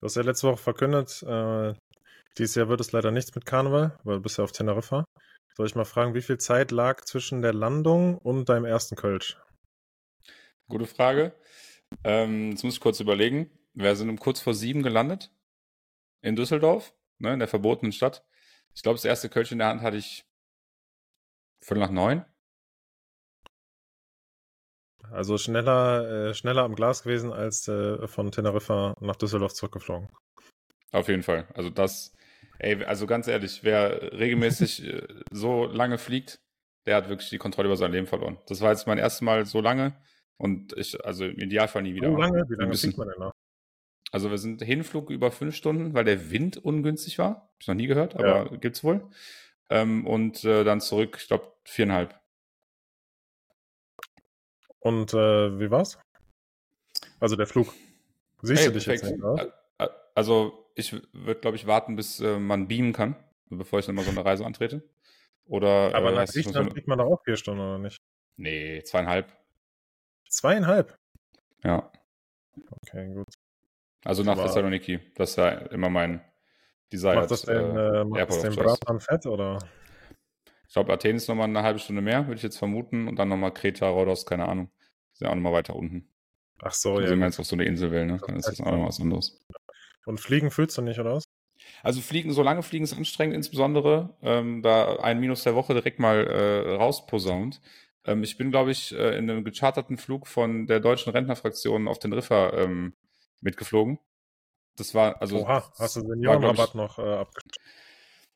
Du hast ja letzte Woche verkündet, äh, dieses Jahr wird es leider nichts mit Karneval, weil du bist ja auf Teneriffa. Soll ich mal fragen, wie viel Zeit lag zwischen der Landung und deinem ersten Kölsch? Gute Frage. Ähm, jetzt muss ich kurz überlegen. Wir sind um kurz vor sieben gelandet in Düsseldorf, ne, in der verbotenen Stadt. Ich glaube, das erste Kölsch in der Hand hatte ich viertel nach neun. Also schneller, äh, schneller am Glas gewesen als äh, von Teneriffa nach Düsseldorf zurückgeflogen. Auf jeden Fall. Also das, ey, also ganz ehrlich, wer regelmäßig äh, so lange fliegt, der hat wirklich die Kontrolle über sein Leben verloren. Das war jetzt mein erstes Mal so lange und ich, also im Idealfall nie wieder. Wie lange? Wie lange fliegt man denn noch? Also wir sind Hinflug über fünf Stunden, weil der Wind ungünstig war. Hab ich noch nie gehört, aber ja. gibt's wohl. Ähm, und äh, dann zurück, ich glaube, viereinhalb. Und äh, wie war's? Also der Flug. Siehst hey, du dich perfekt. jetzt nicht, oder? Also ich würde, glaube ich, warten, bis äh, man beamen kann, bevor ich dann mal so eine Reise antrete. Oder, Aber äh, nach Griechenland fliegt man doch auch vier Stunden, oder nicht? Nee, zweieinhalb. Zweieinhalb? Ja. Okay, gut. Also nach Thessaloniki. Das ist ja immer mein Desire. Macht das den, äh, macht das den Bratan fett, oder? Ich glaube, Athen ist nochmal eine halbe Stunde mehr, würde ich jetzt vermuten. Und dann nochmal Kreta, Rhodos, keine Ahnung. Sind ja auch nochmal weiter unten. Ach so, also ja. Wenn man jetzt auf so eine Insel will, ne? dann ist das auch nochmal was anderes. Und Fliegen fühlst du nicht, oder was? Also Fliegen, so lange Fliegen ist anstrengend, insbesondere ähm, da ein Minus der Woche direkt mal äh, rausposaunt. Ähm, ich bin, glaube ich, äh, in einem gecharterten Flug von der deutschen Rentnerfraktion auf den Riffer ähm, mitgeflogen. Das war, also. Oha, hast du Seniorenrabatt noch äh, abgeschlossen?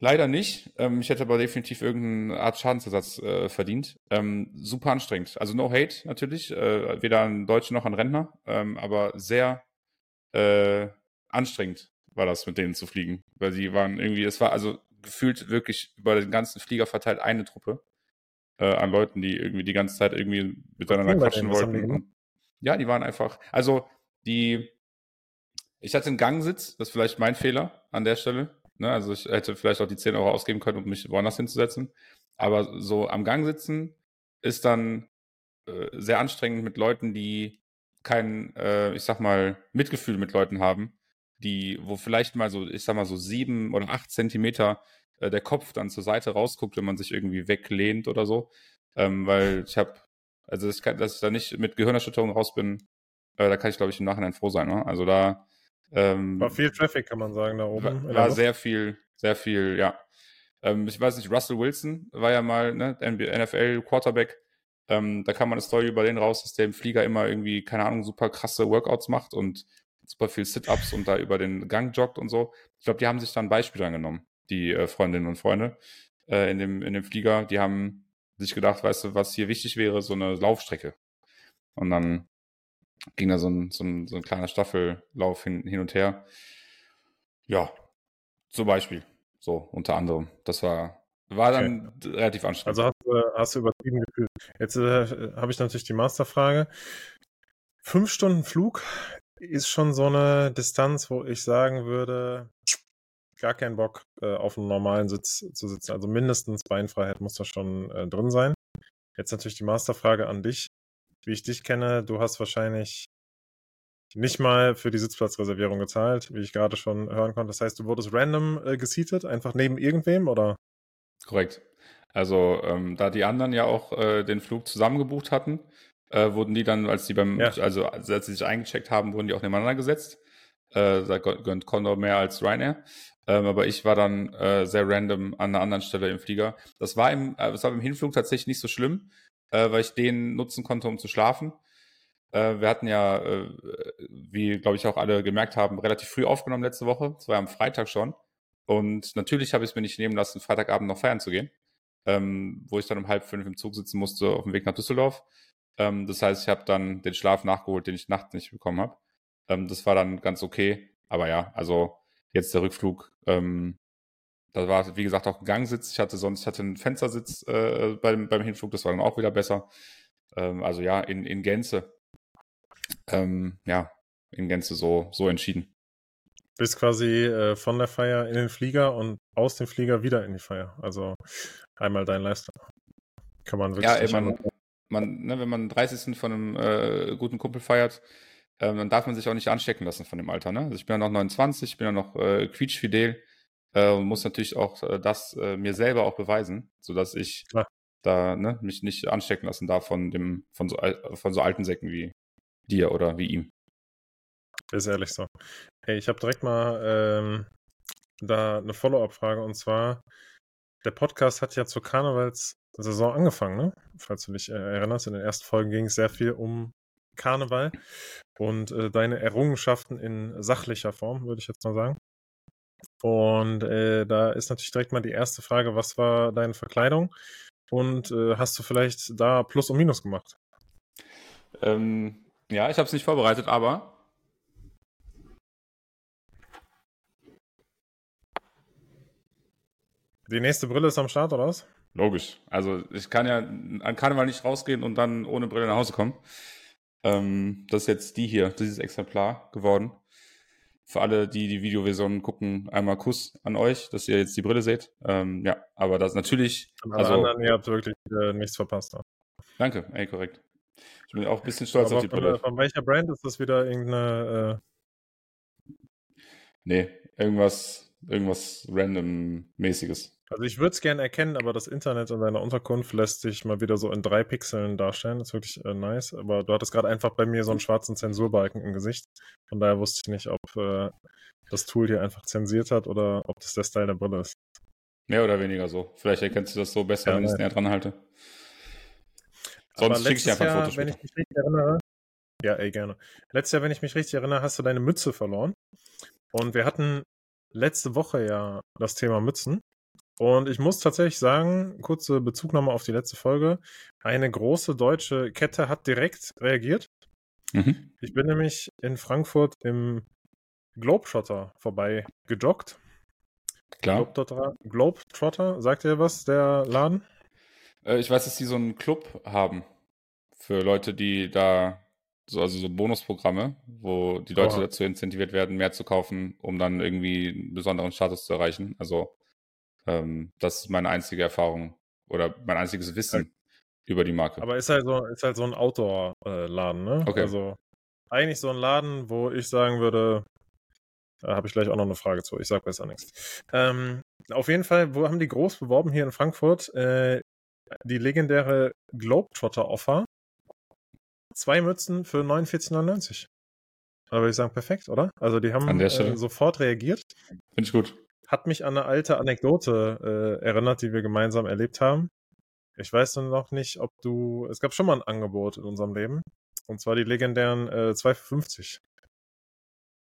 Leider nicht. Ähm, ich hätte aber definitiv irgendeine Art Schadensersatz äh, verdient. Ähm, super anstrengend. Also no hate natürlich, äh, weder an Deutsche noch an Rentner, ähm, aber sehr äh, anstrengend war das, mit denen zu fliegen. Weil sie waren irgendwie, es war also gefühlt wirklich über den ganzen Flieger verteilt eine Truppe äh, an Leuten, die irgendwie die ganze Zeit irgendwie miteinander quatschen wollten. ja, die waren einfach, also die, ich hatte einen Gangsitz, das ist vielleicht mein Fehler an der Stelle. Ne? Also ich hätte vielleicht auch die 10 Euro ausgeben können, um mich woanders hinzusetzen. Aber so am Gang sitzen ist dann äh, sehr anstrengend mit Leuten, die kein, äh, ich sag mal, Mitgefühl mit Leuten haben, die, wo vielleicht mal so, ich sag mal, so sieben oder acht Zentimeter äh, der Kopf dann zur Seite rausguckt, wenn man sich irgendwie weglehnt oder so. Ähm, weil ich habe, also das kann, dass ich da nicht mit Gehirnerschütterung raus bin, äh, da kann ich, glaube ich, im Nachhinein froh sein. Ne? Also da ähm, war viel Traffic, kann man sagen, da oben. War, war sehr viel, sehr viel, ja. Ähm, ich weiß nicht, Russell Wilson war ja mal ne, NFL Quarterback. Ähm, da kann man eine Story über den raus, dass der im Flieger immer irgendwie, keine Ahnung, super krasse Workouts macht und super viel Sit-Ups und da über den Gang joggt und so. Ich glaube, die haben sich da ein Beispiel angenommen, die äh, Freundinnen und Freunde äh, in, dem, in dem Flieger. Die haben sich gedacht, weißt du, was hier wichtig wäre, so eine Laufstrecke. Und dann ging da so ein, so ein, so ein kleiner Staffellauf hin, hin und her. Ja, zum Beispiel. So, unter anderem. Das war, war dann okay. relativ anstrengend. Also hast, du, hast du übertrieben gefühlt. Jetzt äh, habe ich natürlich die Masterfrage. Fünf Stunden Flug ist schon so eine Distanz, wo ich sagen würde, gar keinen Bock, äh, auf einem normalen Sitz zu sitzen. Also mindestens Beinfreiheit muss da schon äh, drin sein. Jetzt natürlich die Masterfrage an dich wie ich dich kenne, du hast wahrscheinlich nicht mal für die Sitzplatzreservierung gezahlt, wie ich gerade schon hören konnte. Das heißt, du wurdest random äh, geseatet, einfach neben irgendwem, oder? Korrekt. Also, ähm, da die anderen ja auch äh, den Flug zusammen gebucht hatten, äh, wurden die dann, als die beim, ja. also als sie sich eingecheckt haben, wurden die auch nebeneinander gesetzt. Äh, da gönnt Condor mehr als Ryanair. Ähm, aber ich war dann äh, sehr random an einer anderen Stelle im Flieger. Das war im, äh, das war im Hinflug tatsächlich nicht so schlimm, äh, weil ich den nutzen konnte, um zu schlafen. Äh, wir hatten ja, äh, wie glaube ich auch alle gemerkt haben, relativ früh aufgenommen letzte Woche. Das war am Freitag schon. Und natürlich habe ich es mir nicht nehmen lassen, Freitagabend noch feiern zu gehen, ähm, wo ich dann um halb fünf im Zug sitzen musste auf dem Weg nach Düsseldorf. Ähm, das heißt, ich habe dann den Schlaf nachgeholt, den ich nachts nicht bekommen habe. Ähm, das war dann ganz okay. Aber ja, also jetzt der Rückflug, ähm, da war, wie gesagt, auch ein Gangsitz. Ich hatte sonst, ich hatte einen Fenstersitz äh, beim, beim Hinflug, das war dann auch wieder besser. Ähm, also ja, in, in Gänze. Ähm, ja, in Gänze so, so entschieden. Bist quasi äh, von der Feier in den Flieger und aus dem Flieger wieder in die Feier. Also einmal dein Lifestyle. Kann man wirklich Ja, ey, man, man ne, wenn man 30. von einem äh, guten Kumpel feiert, ähm, dann darf man sich auch nicht anstecken lassen von dem Alter. Ne? Also ich bin ja noch 29, ich bin ja noch äh, quietschfidel äh, muss natürlich auch äh, das äh, mir selber auch beweisen, sodass ich Klar. da ne, mich nicht anstecken lassen darf von dem von so von so alten Säcken wie dir oder wie ihm. Ist ehrlich so. Hey, ich habe direkt mal ähm, da eine Follow-up-Frage und zwar der Podcast hat ja zur Karnevalssaison angefangen, ne? Falls du dich äh, erinnerst, in den ersten Folgen ging es sehr viel um Karneval und äh, deine Errungenschaften in sachlicher Form, würde ich jetzt mal sagen. Und äh, da ist natürlich direkt mal die erste Frage, was war deine Verkleidung? Und äh, hast du vielleicht da Plus und Minus gemacht? Ähm, ja, ich habe es nicht vorbereitet, aber Die nächste Brille ist am Start, oder was? Logisch. Also ich kann ja an Karneval nicht rausgehen und dann ohne Brille nach Hause kommen. Ähm, das ist jetzt die hier, dieses Exemplar geworden. Für alle, die die Videoversion gucken, einmal Kuss an euch, dass ihr jetzt die Brille seht. Ähm, ja, aber das natürlich. An also, anderen, ihr habt wirklich äh, nichts verpasst. Danke, ey, korrekt. Ich bin auch ein bisschen stolz aber auf die von, Brille. Von welcher Brand ist das wieder irgendeine? Äh... Nee, irgendwas, irgendwas random-mäßiges. Also ich würde es gerne erkennen, aber das Internet in deiner Unterkunft lässt sich mal wieder so in drei Pixeln darstellen. Das ist wirklich äh, nice. Aber du hattest gerade einfach bei mir so einen schwarzen Zensurbalken im Gesicht. Von daher wusste ich nicht, ob äh, das Tool hier einfach zensiert hat oder ob das der Style der Brille ist. Mehr oder weniger so. Vielleicht erkennst du das so besser, ja, wenn ich es näher dran halte. Sonst schicke ich dir einfach ein Foto wenn ich mich richtig erinnere, Ja, ey, gerne. Letztes Jahr, wenn ich mich richtig erinnere, hast du deine Mütze verloren. Und wir hatten letzte Woche ja das Thema Mützen. Und ich muss tatsächlich sagen, kurze Bezugnahme auf die letzte Folge, eine große deutsche Kette hat direkt reagiert. Mhm. Ich bin nämlich in Frankfurt im Globetrotter vorbei gejoggt. Klar. Globetrotter, Globetrotter, sagt ihr was, der Laden? Äh, ich weiß, dass die so einen Club haben für Leute, die da so, also so Bonusprogramme, wo die Leute oh. dazu incentiviert werden, mehr zu kaufen, um dann irgendwie einen besonderen Status zu erreichen. Also ähm, das ist meine einzige Erfahrung oder mein einziges Wissen okay. über die Marke. Aber ist halt so, ist halt so ein Outdoor-Laden, ne? Okay. Also eigentlich so ein Laden, wo ich sagen würde, da habe ich gleich auch noch eine Frage zu. Ich sage besser nichts. Ähm, auf jeden Fall, wo haben die groß beworben hier in Frankfurt? Äh, die legendäre Globetrotter-Offer. Zwei Mützen für 49,99. Da würde ich sagen, perfekt, oder? Also die haben äh, sofort reagiert. Finde ich gut hat mich an eine alte Anekdote äh, erinnert, die wir gemeinsam erlebt haben. Ich weiß noch nicht, ob du. Es gab schon mal ein Angebot in unserem Leben. Und zwar die legendären äh, 2 für 50.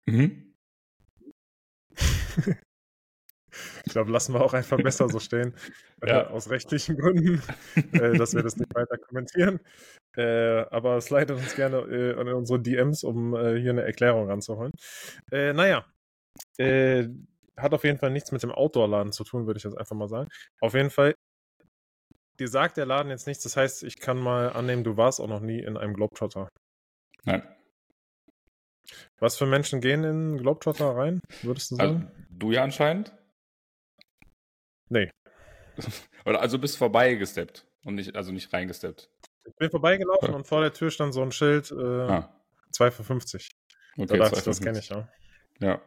Mhm. ich glaube, lassen wir auch einfach besser so stehen. Ja. Äh, aus rechtlichen Gründen, äh, dass wir das nicht weiter kommentieren. Äh, aber slidet uns gerne äh, in unsere DMs, um äh, hier eine Erklärung ranzuholen. Äh, naja, äh, hat auf jeden Fall nichts mit dem Outdoor-Laden zu tun, würde ich jetzt einfach mal sagen. Auf jeden Fall, dir sagt der Laden jetzt nichts, das heißt, ich kann mal annehmen, du warst auch noch nie in einem Globetrotter. Nein. Was für Menschen gehen in Globetrotter rein, würdest du sagen? Also, du ja anscheinend? Nee. Oder also bist vorbeigesteppt und nicht, also nicht reingesteppt. Ich bin vorbeigelaufen und vor der Tür stand so ein Schild, äh, ah. 2 für 50. Okay, da dachte ich, das kenne ich ja. Ja.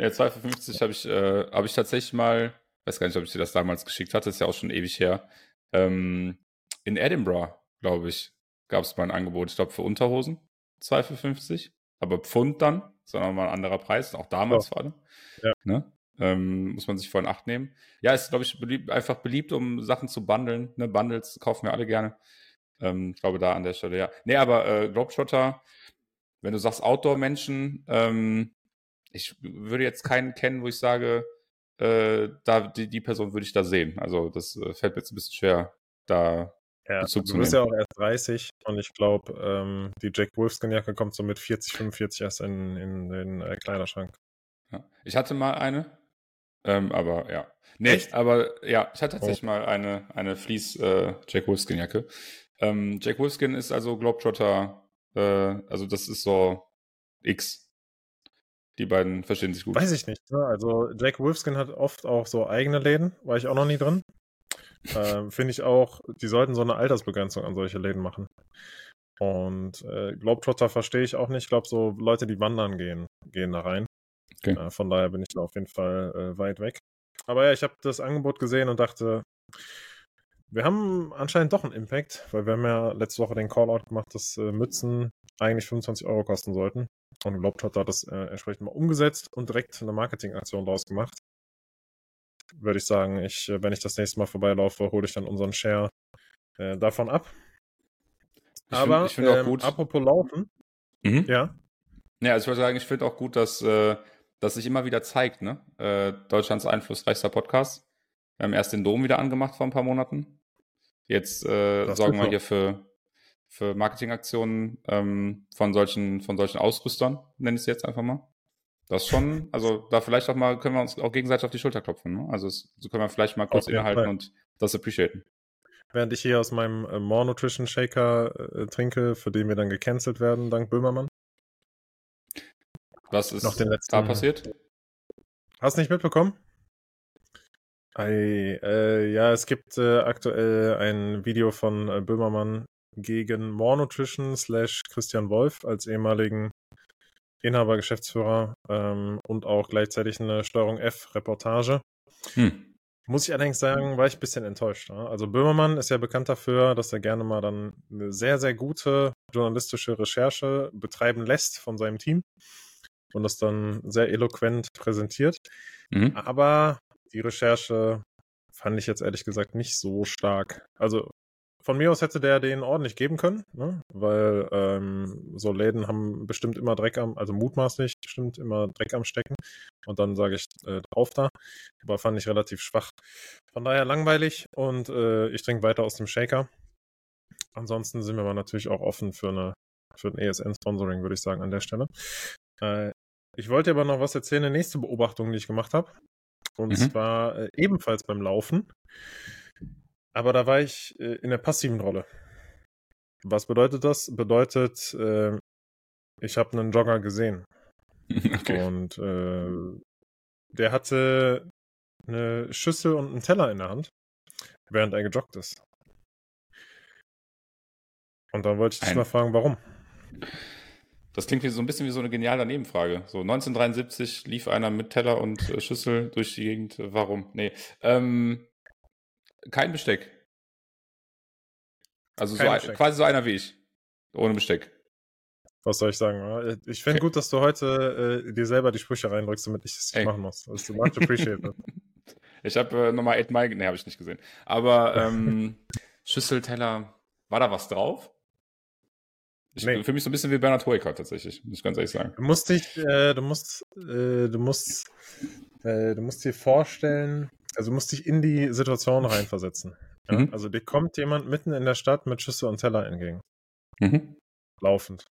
Ja, 2 für 50 habe ich, äh, hab ich tatsächlich mal, weiß gar nicht, ob ich dir das damals geschickt hatte, ist ja auch schon ewig her. Ähm, in Edinburgh, glaube ich, gab es mal ein Angebot, ich glaube für Unterhosen, 2 für 50, aber Pfund dann, sondern mal ein anderer Preis, auch damals vor allem. Ja. Ne? Ähm, muss man sich vor in Acht nehmen. Ja, ist, glaube ich, beliebt, einfach beliebt, um Sachen zu bundeln. Ne? Bundles kaufen wir alle gerne. Ähm, ich glaube, da an der Stelle, ja. Nee, aber äh, Globetrotter, wenn du sagst Outdoor-Menschen, ähm, ich würde jetzt keinen kennen, wo ich sage, äh, da die, die Person würde ich da sehen. Also das äh, fällt mir jetzt ein bisschen schwer, da ja, Bezug. Du bist ja auch erst 30 und ich glaube, ähm, die Jack Wolfskin-Jacke kommt so mit 40, 45 erst in, in den äh, Kleiderschrank. Ja. Ich hatte mal eine, ähm, aber ja. Nee, Echt? aber ja, ich hatte tatsächlich oh. mal eine, eine Fleece äh, Jack Wolfskin-Jacke. Ähm, Jack Wolfskin ist also Globetrotter, äh, also das ist so X die beiden verstehen sich gut. Weiß ich nicht. Ne? Also Jack Wolfskin hat oft auch so eigene Läden, war ich auch noch nie drin. ähm, Finde ich auch, die sollten so eine Altersbegrenzung an solche Läden machen. Und äh, Globetrotter verstehe ich auch nicht. Ich glaube, so Leute, die wandern gehen, gehen da rein. Okay. Äh, von daher bin ich da auf jeden Fall äh, weit weg. Aber ja, ich habe das Angebot gesehen und dachte, wir haben anscheinend doch einen Impact, weil wir haben ja letzte Woche den Callout gemacht, dass äh, Mützen eigentlich 25 Euro kosten sollten. Und Globetrotter hat das äh, entsprechend mal umgesetzt und direkt eine Marketingaktion daraus gemacht. Würde ich sagen, ich, äh, wenn ich das nächste Mal vorbeilaufe, hole ich dann unseren Share äh, davon ab. Ich Aber find, ich ähm, auch gut. apropos Laufen, mhm. ja. Ja, also ich würde sagen, ich finde auch gut, dass äh, das sich immer wieder zeigt, ne? Äh, Deutschlands einflussreichster Podcast. Wir haben erst den Dom wieder angemacht vor ein paar Monaten. Jetzt äh, sorgen wir hier für, für Marketingaktionen ähm, von solchen, von solchen Ausrüstern, nenne ich es jetzt einfach mal. Das schon, also da vielleicht auch mal, können wir uns auch gegenseitig auf die Schulter klopfen. Ne? Also es, so können wir vielleicht mal kurz innehalten Fall. und das appreciaten. Während ich hier aus meinem äh, More Nutrition Shaker äh, trinke, für den wir dann gecancelt werden, dank Böhmermann. Was ist Noch den letzten, da passiert? Hast nicht mitbekommen? Ei, äh, ja, es gibt äh, aktuell ein Video von äh, Böhmermann gegen More Nutrition slash Christian Wolf als ehemaligen Inhaber, Geschäftsführer ähm, und auch gleichzeitig eine Steuerung F-Reportage. Hm. Muss ich allerdings sagen, war ich ein bisschen enttäuscht. Ne? Also Böhmermann ist ja bekannt dafür, dass er gerne mal dann eine sehr, sehr gute journalistische Recherche betreiben lässt von seinem Team und das dann sehr eloquent präsentiert. Mhm. Aber die Recherche fand ich jetzt ehrlich gesagt nicht so stark. Also von mir aus hätte der den ordentlich geben können, ne? weil ähm, so Läden haben bestimmt immer Dreck am, also mutmaßlich bestimmt immer Dreck am Stecken. Und dann sage ich äh, drauf da. Aber fand ich relativ schwach. Von daher langweilig und äh, ich trinke weiter aus dem Shaker. Ansonsten sind wir aber natürlich auch offen für eine für ein ESN-Sponsoring, würde ich sagen, an der Stelle. Äh, ich wollte aber noch was erzählen, eine nächste Beobachtung, die ich gemacht habe. Und mhm. zwar äh, ebenfalls beim Laufen. Aber da war ich äh, in der passiven Rolle. Was bedeutet das? Bedeutet, äh, ich habe einen Jogger gesehen. Okay. Und äh, der hatte eine Schüssel und einen Teller in der Hand, während er gejoggt ist. Und dann wollte ich dich mal fragen, warum? Das klingt wie so ein bisschen wie so eine geniale Nebenfrage. So 1973 lief einer mit Teller und äh, Schüssel durch die Gegend. Warum? Nee. Ähm, kein Besteck. Also so Besteck. quasi so einer wie ich. Ohne Besteck. Was soll ich sagen? Ich finde okay. gut, dass du heute äh, dir selber die Sprüche reindrückst, damit ich es nicht machen muss. Das ist much appreciated. ich habe äh, nochmal 8 Mile, nee, habe ich nicht gesehen. Aber ähm, Schüssel, Teller, war da was drauf? Ich, nee. Für mich so ein bisschen wie Bernhard Hoeker tatsächlich, muss ich ganz ehrlich sagen. Du musst dich, äh, du musst, äh, du musst, äh, du musst dir vorstellen, also du musst dich in die Situation reinversetzen. Ja? Mhm. Also dir kommt jemand mitten in der Stadt mit Schüssel und Teller entgegen. Mhm. Laufend.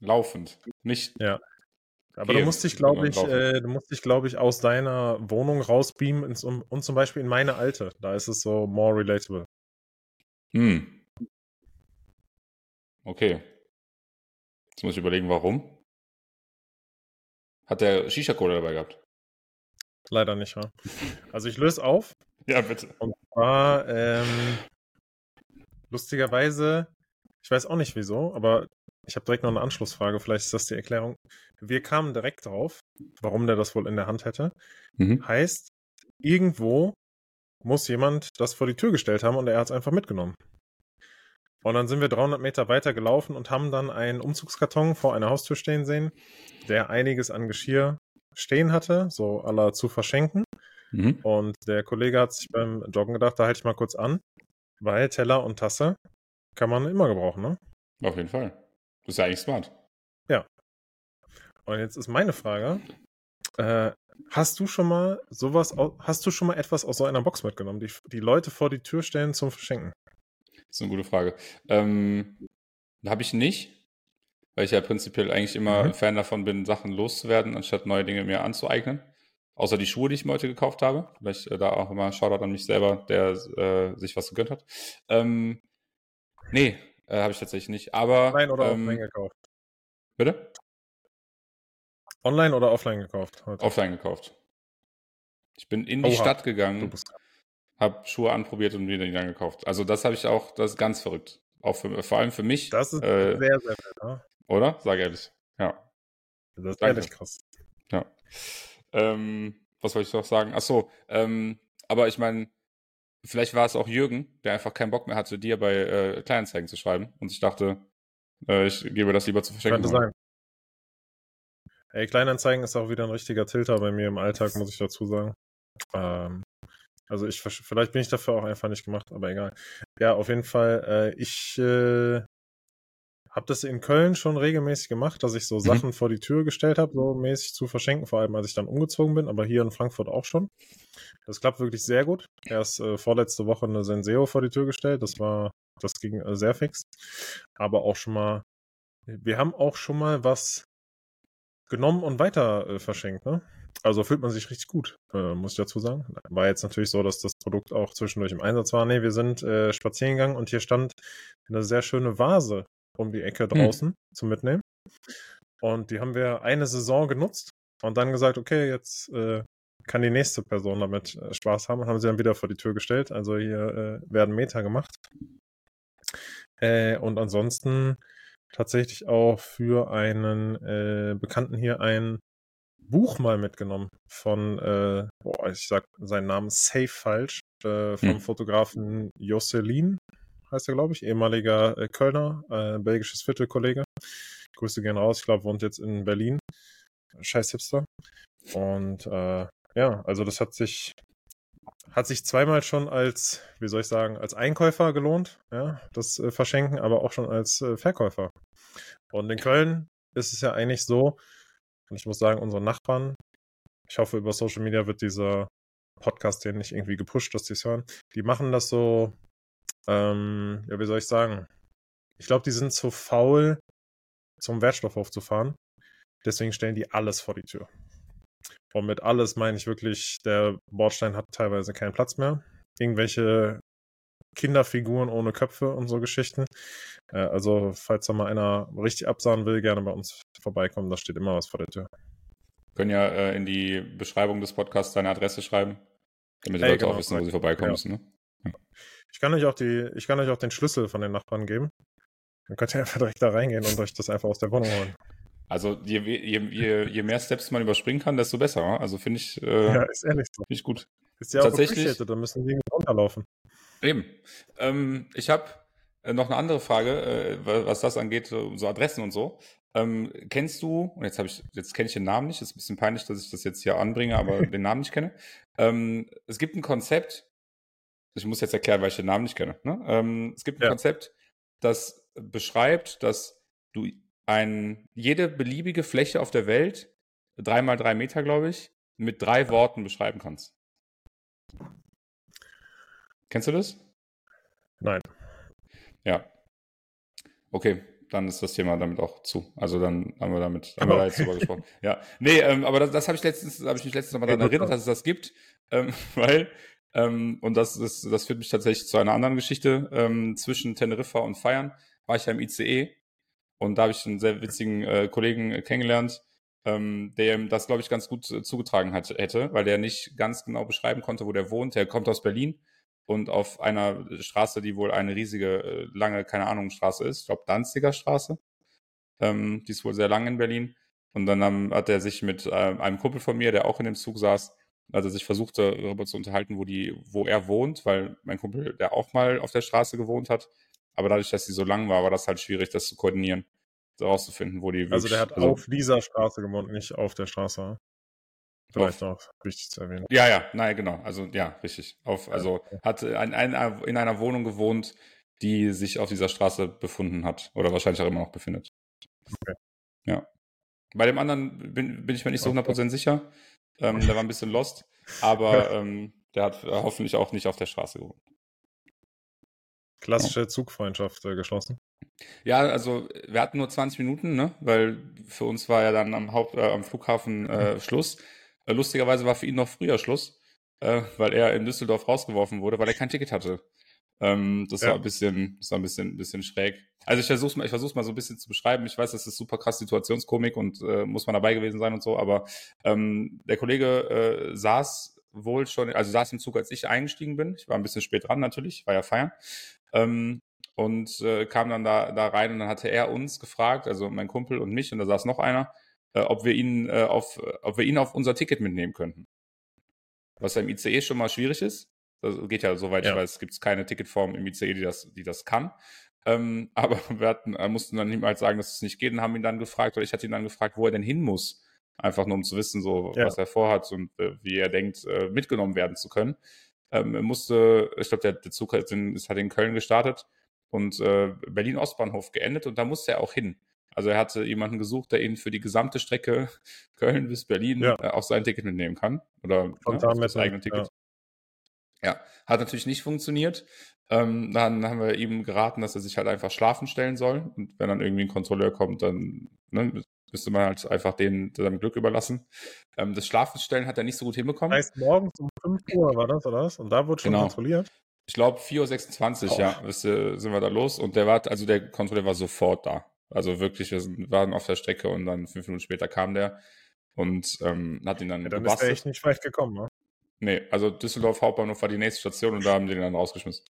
Laufend, nicht. Ja. Aber du musst dich, glaube ich, äh, du musst dich, glaube ich, aus deiner Wohnung rausbeamen ins, um, und zum Beispiel in meine alte. Da ist es so more relatable. Hm. Okay. Jetzt muss ich überlegen, warum. Hat der Shisha-Cola dabei gehabt? Leider nicht, ja. Also ich löse auf. ja, bitte. Und zwar, ähm, lustigerweise, ich weiß auch nicht wieso, aber ich habe direkt noch eine Anschlussfrage, vielleicht ist das die Erklärung. Wir kamen direkt drauf, warum der das wohl in der Hand hätte. Mhm. Heißt, irgendwo muss jemand das vor die Tür gestellt haben und er hat es einfach mitgenommen. Und dann sind wir 300 Meter weiter gelaufen und haben dann einen Umzugskarton vor einer Haustür stehen sehen, der einiges an Geschirr stehen hatte, so aller zu verschenken. Mhm. Und der Kollege hat sich beim Joggen gedacht, da halte ich mal kurz an, weil Teller und Tasse kann man immer gebrauchen, ne? Auf jeden Fall. Das ist ja eigentlich smart. Ja. Und jetzt ist meine Frage, äh, hast du schon mal sowas, hast du schon mal etwas aus so einer Box mitgenommen, die die Leute vor die Tür stellen zum Verschenken? Das ist eine gute Frage. Ähm, Habe ich nicht, weil ich ja prinzipiell eigentlich immer mhm. Fan davon bin, Sachen loszuwerden, anstatt neue Dinge mir anzueignen. Außer die Schuhe, die ich mir heute gekauft habe. Vielleicht äh, da auch immer Shoutout an mich selber, der äh, sich was gegönnt hat. Ähm, nee, äh, habe ich tatsächlich nicht. Aber. Online oder ähm, offline gekauft? Bitte? Online oder offline gekauft? Heute? Offline gekauft. Ich bin in die Oha, Stadt gegangen habe Schuhe anprobiert und mir die dann gekauft. Also das habe ich auch, das ist ganz verrückt. Auch für, vor allem für mich. Das ist äh, sehr, sehr ne? Oder? Sag ehrlich. Ja. Das ist Danke. ehrlich krass. Ja. Ähm, was wollte ich noch sagen? Ach so, ähm, aber ich meine, vielleicht war es auch Jürgen, der einfach keinen Bock mehr hatte, dir bei äh, Kleinanzeigen zu schreiben. Und ich dachte, äh, ich gebe das lieber zu verschenken. Könnte sein. Ey, Kleinanzeigen ist auch wieder ein richtiger Tilter bei mir im Alltag, muss ich dazu sagen. Ähm, also ich vielleicht bin ich dafür auch einfach nicht gemacht, aber egal. Ja, auf jeden Fall. Äh, ich äh, habe das in Köln schon regelmäßig gemacht, dass ich so mhm. Sachen vor die Tür gestellt habe, so mäßig zu verschenken, vor allem als ich dann umgezogen bin, aber hier in Frankfurt auch schon. Das klappt wirklich sehr gut. Erst äh, vorletzte Woche eine Senseo vor die Tür gestellt, das war, das ging äh, sehr fix. Aber auch schon mal, wir haben auch schon mal was genommen und weiter äh, verschenkt, ne? Also fühlt man sich richtig gut, äh, muss ich dazu sagen. War jetzt natürlich so, dass das Produkt auch zwischendurch im Einsatz war. Nee, wir sind äh, spazieren gegangen und hier stand eine sehr schöne Vase um die Ecke hm. draußen hm. zum Mitnehmen. Und die haben wir eine Saison genutzt und dann gesagt, okay, jetzt äh, kann die nächste Person damit äh, Spaß haben und haben sie dann wieder vor die Tür gestellt. Also hier äh, werden Meter gemacht. Äh, und ansonsten tatsächlich auch für einen äh, Bekannten hier ein Buch mal mitgenommen von, äh, boah, ich sag seinen Namen safe falsch, vom hm. Fotografen Josselin, heißt er, glaube ich, ehemaliger äh, Kölner, äh, belgisches Viertelkollege. Grüße gehen raus, ich glaube, wohnt jetzt in Berlin. Scheiß Hipster. Und äh, ja, also das hat sich hat sich zweimal schon als, wie soll ich sagen, als Einkäufer gelohnt, ja, das äh, Verschenken, aber auch schon als äh, Verkäufer. Und in Köln ist es ja eigentlich so, und ich muss sagen, unsere Nachbarn, ich hoffe, über Social Media wird dieser Podcast hier nicht irgendwie gepusht, dass die es hören. Die machen das so, ähm, ja, wie soll ich sagen? Ich glaube, die sind zu faul, zum Wertstoffhof zu fahren. Deswegen stellen die alles vor die Tür. Und mit alles meine ich wirklich, der Bordstein hat teilweise keinen Platz mehr. Irgendwelche Kinderfiguren ohne Köpfe und so Geschichten. Äh, also, falls da mal einer richtig absahen will, gerne bei uns vorbeikommen. Da steht immer was vor der Tür. Können ja äh, in die Beschreibung des Podcasts deine Adresse schreiben, damit die hey, Leute genau, auch wissen, wo sie vorbeikommen ja. müssen. Ne? Ich kann euch auch die, ich kann euch auch den Schlüssel von den Nachbarn geben. Dann könnt ihr einfach direkt da reingehen und euch das einfach aus der Wohnung holen. Also je, je, je, je mehr Steps man überspringen kann, desto besser. Also finde ich, äh, ja, ist ehrlich so. Finde ich gut. Ist ja Tatsächlich, auch da müssen die runterlaufen. Eben. Ähm, ich habe äh, noch eine andere Frage, äh, was das angeht, so Adressen und so. Ähm, kennst du, und jetzt habe ich, jetzt kenne ich den Namen nicht, ist ein bisschen peinlich, dass ich das jetzt hier anbringe, aber den Namen nicht kenne. Ähm, es gibt ein Konzept, ich muss jetzt erklären, weil ich den Namen nicht kenne. Ne? Ähm, es gibt ein ja. Konzept, das beschreibt, dass du ein, jede beliebige Fläche auf der Welt, drei mal drei Meter, glaube ich, mit drei Worten beschreiben kannst. Kennst du das? Nein. Ja. Okay, dann ist das Thema damit auch zu. Also dann haben wir damit haben wir da jetzt drüber gesprochen. Ja. Nee, ähm, aber das, das habe ich letztens, habe ich mich letztens nochmal daran erinnert, dass es das gibt. Ähm, weil, ähm, und das ist, das führt mich tatsächlich zu einer anderen Geschichte. Ähm, zwischen Teneriffa und Feiern war ich ja im ICE und da habe ich einen sehr witzigen äh, Kollegen kennengelernt, ähm, der das, glaube ich, ganz gut äh, zugetragen hat, hätte, weil der nicht ganz genau beschreiben konnte, wo der wohnt. Der kommt aus Berlin und auf einer Straße, die wohl eine riesige, äh, lange, keine Ahnung, Straße ist, ich glaube Danziger Straße. Ähm, die ist wohl sehr lang in Berlin. Und dann um, hat er sich mit äh, einem Kumpel von mir, der auch in dem Zug saß, also sich versucht darüber zu unterhalten, wo die, wo er wohnt, weil mein Kumpel, der auch mal auf der Straße gewohnt hat, aber dadurch, dass sie so lang war, war das halt schwierig, das zu koordinieren, herauszufinden, wo die. Also der hat also, auf dieser Straße gewohnt, nicht auf der Straße. Vielleicht auch wichtig zu erwähnen. Ja, ja, nein, genau. Also ja, richtig. Auf, also ja, hat ein, ein, in einer Wohnung gewohnt, die sich auf dieser Straße befunden hat oder wahrscheinlich auch immer noch befindet. Okay. Ja. Bei dem anderen bin, bin ich mir nicht so 100% sicher. Ähm, der war ein bisschen lost, aber ähm, der hat hoffentlich auch nicht auf der Straße gewohnt. Klassische Zugfreundschaft äh, geschlossen. Ja, also wir hatten nur 20 Minuten, ne? weil für uns war ja dann am, Haupt, äh, am Flughafen äh, mhm. Schluss. Äh, lustigerweise war für ihn noch früher Schluss, äh, weil er in Düsseldorf rausgeworfen wurde, weil er kein Ticket hatte. Ähm, das ja. war ein bisschen, das war ein bisschen, ein bisschen schräg. Also ich versuche mal, ich versuche mal so ein bisschen zu beschreiben. Ich weiß, das ist super krass Situationskomik und äh, muss man dabei gewesen sein und so, aber ähm, der Kollege äh, saß wohl schon, also saß im Zug, als ich eingestiegen bin. Ich war ein bisschen spät dran natürlich, war ja feiern. Ähm, und äh, kam dann da, da rein und dann hatte er uns gefragt, also mein Kumpel und mich, und da saß noch einer, äh, ob wir ihn äh, auf, ob wir ihn auf unser Ticket mitnehmen könnten. Was ja im ICE schon mal schwierig ist. Das geht ja, soweit ja. ich weiß, gibt es keine Ticketform im ICE, die das, die das kann. Ähm, aber wir hatten, äh, mussten dann ihm halt sagen, dass es nicht geht und haben ihn dann gefragt, oder ich hatte ihn dann gefragt, wo er denn hin muss. Einfach nur um zu wissen, so ja. was er vorhat und äh, wie er denkt, äh, mitgenommen werden zu können. Ähm, er musste, ich glaube, der, der, Zug hat in, hat in Köln gestartet und äh, Berlin-Ostbahnhof geendet und da musste er auch hin. Also er hatte jemanden gesucht, der ihn für die gesamte Strecke Köln bis Berlin ja. äh, auf sein Ticket mitnehmen kann. Oder ja, auf das eigene Ticket. Ja. Ja. hat natürlich nicht funktioniert. Ähm, dann haben wir ihm geraten, dass er sich halt einfach schlafen stellen soll. Und wenn dann irgendwie ein Kontrolleur kommt, dann ne, müsste man halt einfach den seinem Glück überlassen. Ähm, das Schlafenstellen hat er nicht so gut hinbekommen. Das heißt, morgens um 5 Uhr war das, oder was? Und da wurde schon genau. kontrolliert? Ich glaube 4.26 Uhr, oh. ja, sind wir da los. Und der war, also der Kontrolleur war sofort da. Also wirklich, wir sind, waren auf der Strecke und dann fünf Minuten später kam der und ähm, hat ihn dann ja, dann gebastelt. ist der echt nicht weit gekommen, ne? Nee, also Düsseldorf Hauptbahnhof war die nächste Station und da haben die ihn dann rausgeschmissen.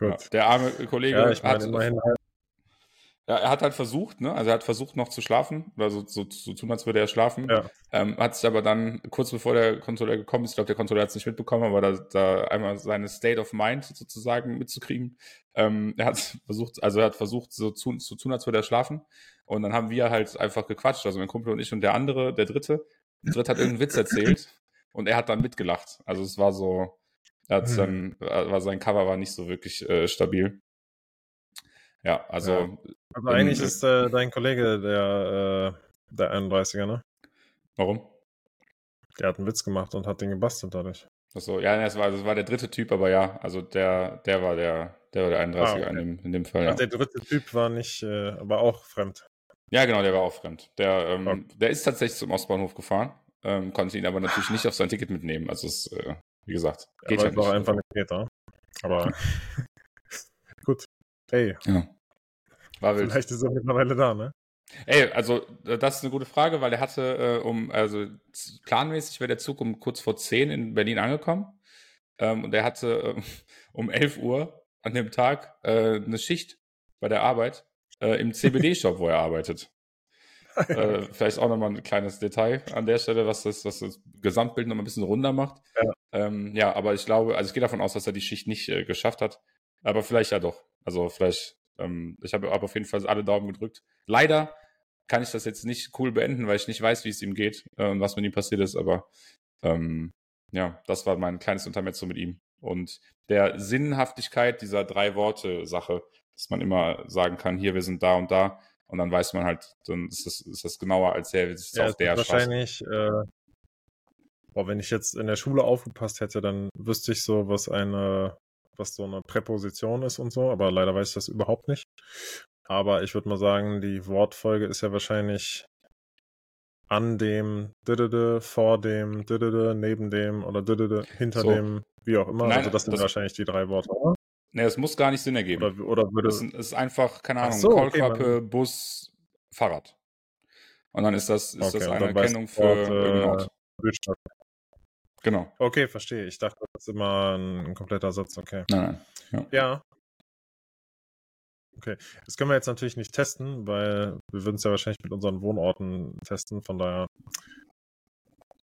Ja, der arme Kollege ja, ich meine, hat, immerhin halt ja, er hat halt versucht, ne? Also er hat versucht noch zu schlafen, oder so, so, so tun, als würde er schlafen. Ja. Ähm, hat sich aber dann, kurz bevor der Kontrolleur gekommen ist, ich glaube, der Kontrolleur hat es nicht mitbekommen, aber da, da einmal seine State of Mind sozusagen mitzukriegen. Ähm, er hat versucht, also er hat versucht, so zu, zu tun, als würde er schlafen. Und dann haben wir halt einfach gequatscht, also mein Kumpel und ich und der andere, der dritte. Der dritte hat irgendeinen Witz erzählt und er hat dann mitgelacht. Also es war so, er hat mhm. dann, war sein Cover war nicht so wirklich äh, stabil. Ja, also. Ja. Also eigentlich in, ist äh, dein Kollege der, äh, der 31er, ne? Warum? Der hat einen Witz gemacht und hat den gebastelt dadurch. Achso, ja, das war, das war der dritte Typ, aber ja, also der, der war der, der war der 31er ah, okay. in, dem, in dem Fall. Ja. Der dritte Typ war nicht, äh, aber auch fremd. Ja, genau, der war auch fremd. Der, ähm, okay. der ist tatsächlich zum Ostbahnhof gefahren, ähm, konnte ihn aber natürlich nicht auf sein Ticket mitnehmen. Also es, äh, wie gesagt, geht ja, ja nicht. War einfach nicht Peter. Aber gut. Ey. Ja. War wild. Vielleicht ist er mittlerweile da, ne? Ey, also das ist eine gute Frage, weil er hatte äh, um, also planmäßig wäre der Zug um kurz vor 10 in Berlin angekommen. Ähm, und er hatte äh, um 11 Uhr an dem Tag äh, eine Schicht bei der Arbeit äh, im CBD-Shop, wo er arbeitet. Äh, vielleicht auch nochmal ein kleines Detail an der Stelle, was das, was das Gesamtbild nochmal ein bisschen runder macht. Ja. Ähm, ja, aber ich glaube, also ich gehe davon aus, dass er die Schicht nicht äh, geschafft hat. Aber vielleicht ja doch. Also vielleicht, ähm, ich habe hab auf jeden Fall alle Daumen gedrückt. Leider kann ich das jetzt nicht cool beenden, weil ich nicht weiß, wie es ihm geht äh, und was mit ihm passiert ist. Aber ähm, ja, das war mein kleines Intermezzo mit ihm. Und der Sinnhaftigkeit dieser drei Worte Sache, dass man immer sagen kann, hier, wir sind da und da. Und dann weiß man halt, dann ist das, ist das genauer als der, ist ja, auf der Wahrscheinlich, äh, boah, wenn ich jetzt in der Schule aufgepasst hätte, dann wüsste ich so, was eine, was so eine Präposition ist und so, aber leider weiß ich das überhaupt nicht. Aber ich würde mal sagen, die Wortfolge ist ja wahrscheinlich an dem, vor dem, neben dem oder hinter so. dem, wie auch immer. Nein, also das sind das wahrscheinlich die drei Worte? Ne, es muss gar nicht Sinn ergeben. Oder, oder würde es ist einfach, keine Ahnung, so, Kaulquappe, okay, Bus, Fahrrad. Und dann ist das, ist okay, das eine Erkennung für Ort, irgendeinen Ort. Bildstadt. Genau. Okay, verstehe. Ich dachte, das ist immer ein, ein kompletter Satz. Okay. Nein, nein. Ja. ja. Okay, das können wir jetzt natürlich nicht testen, weil wir würden es ja wahrscheinlich mit unseren Wohnorten testen, von daher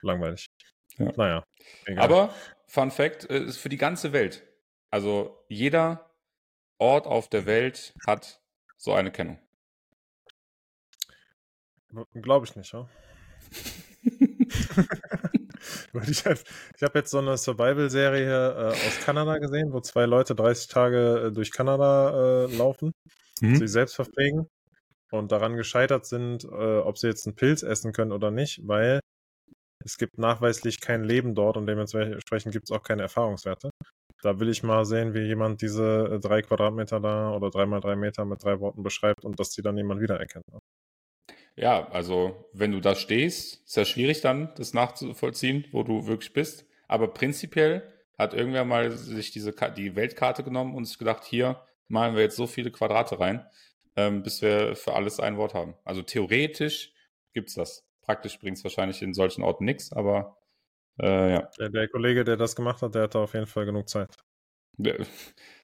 langweilig. Ja. Naja. Egal. Aber Fun Fact äh, ist für die ganze Welt. Also jeder Ort auf der Welt hat so eine Kennung. Glaube ich nicht, ja. ich habe hab jetzt so eine Survival-Serie äh, aus Kanada gesehen, wo zwei Leute 30 Tage äh, durch Kanada äh, laufen, mhm. sich selbst verpflegen und daran gescheitert sind, äh, ob sie jetzt einen Pilz essen können oder nicht, weil es gibt nachweislich kein Leben dort und dementsprechend gibt es auch keine Erfahrungswerte. Da will ich mal sehen, wie jemand diese äh, drei Quadratmeter da oder drei mal drei Meter mit drei Worten beschreibt und dass die dann jemand wiedererkennt. Ne? Ja, also wenn du da stehst, ist ja schwierig dann, das nachzuvollziehen, wo du wirklich bist. Aber prinzipiell hat irgendwer mal sich diese die Weltkarte genommen und sich gedacht, hier malen wir jetzt so viele Quadrate rein, ähm, bis wir für alles ein Wort haben. Also theoretisch gibt's das. Praktisch bringt es wahrscheinlich in solchen Orten nichts, aber äh, ja. Der, der, Kollege, der das gemacht hat, der hatte auf jeden Fall genug Zeit. Der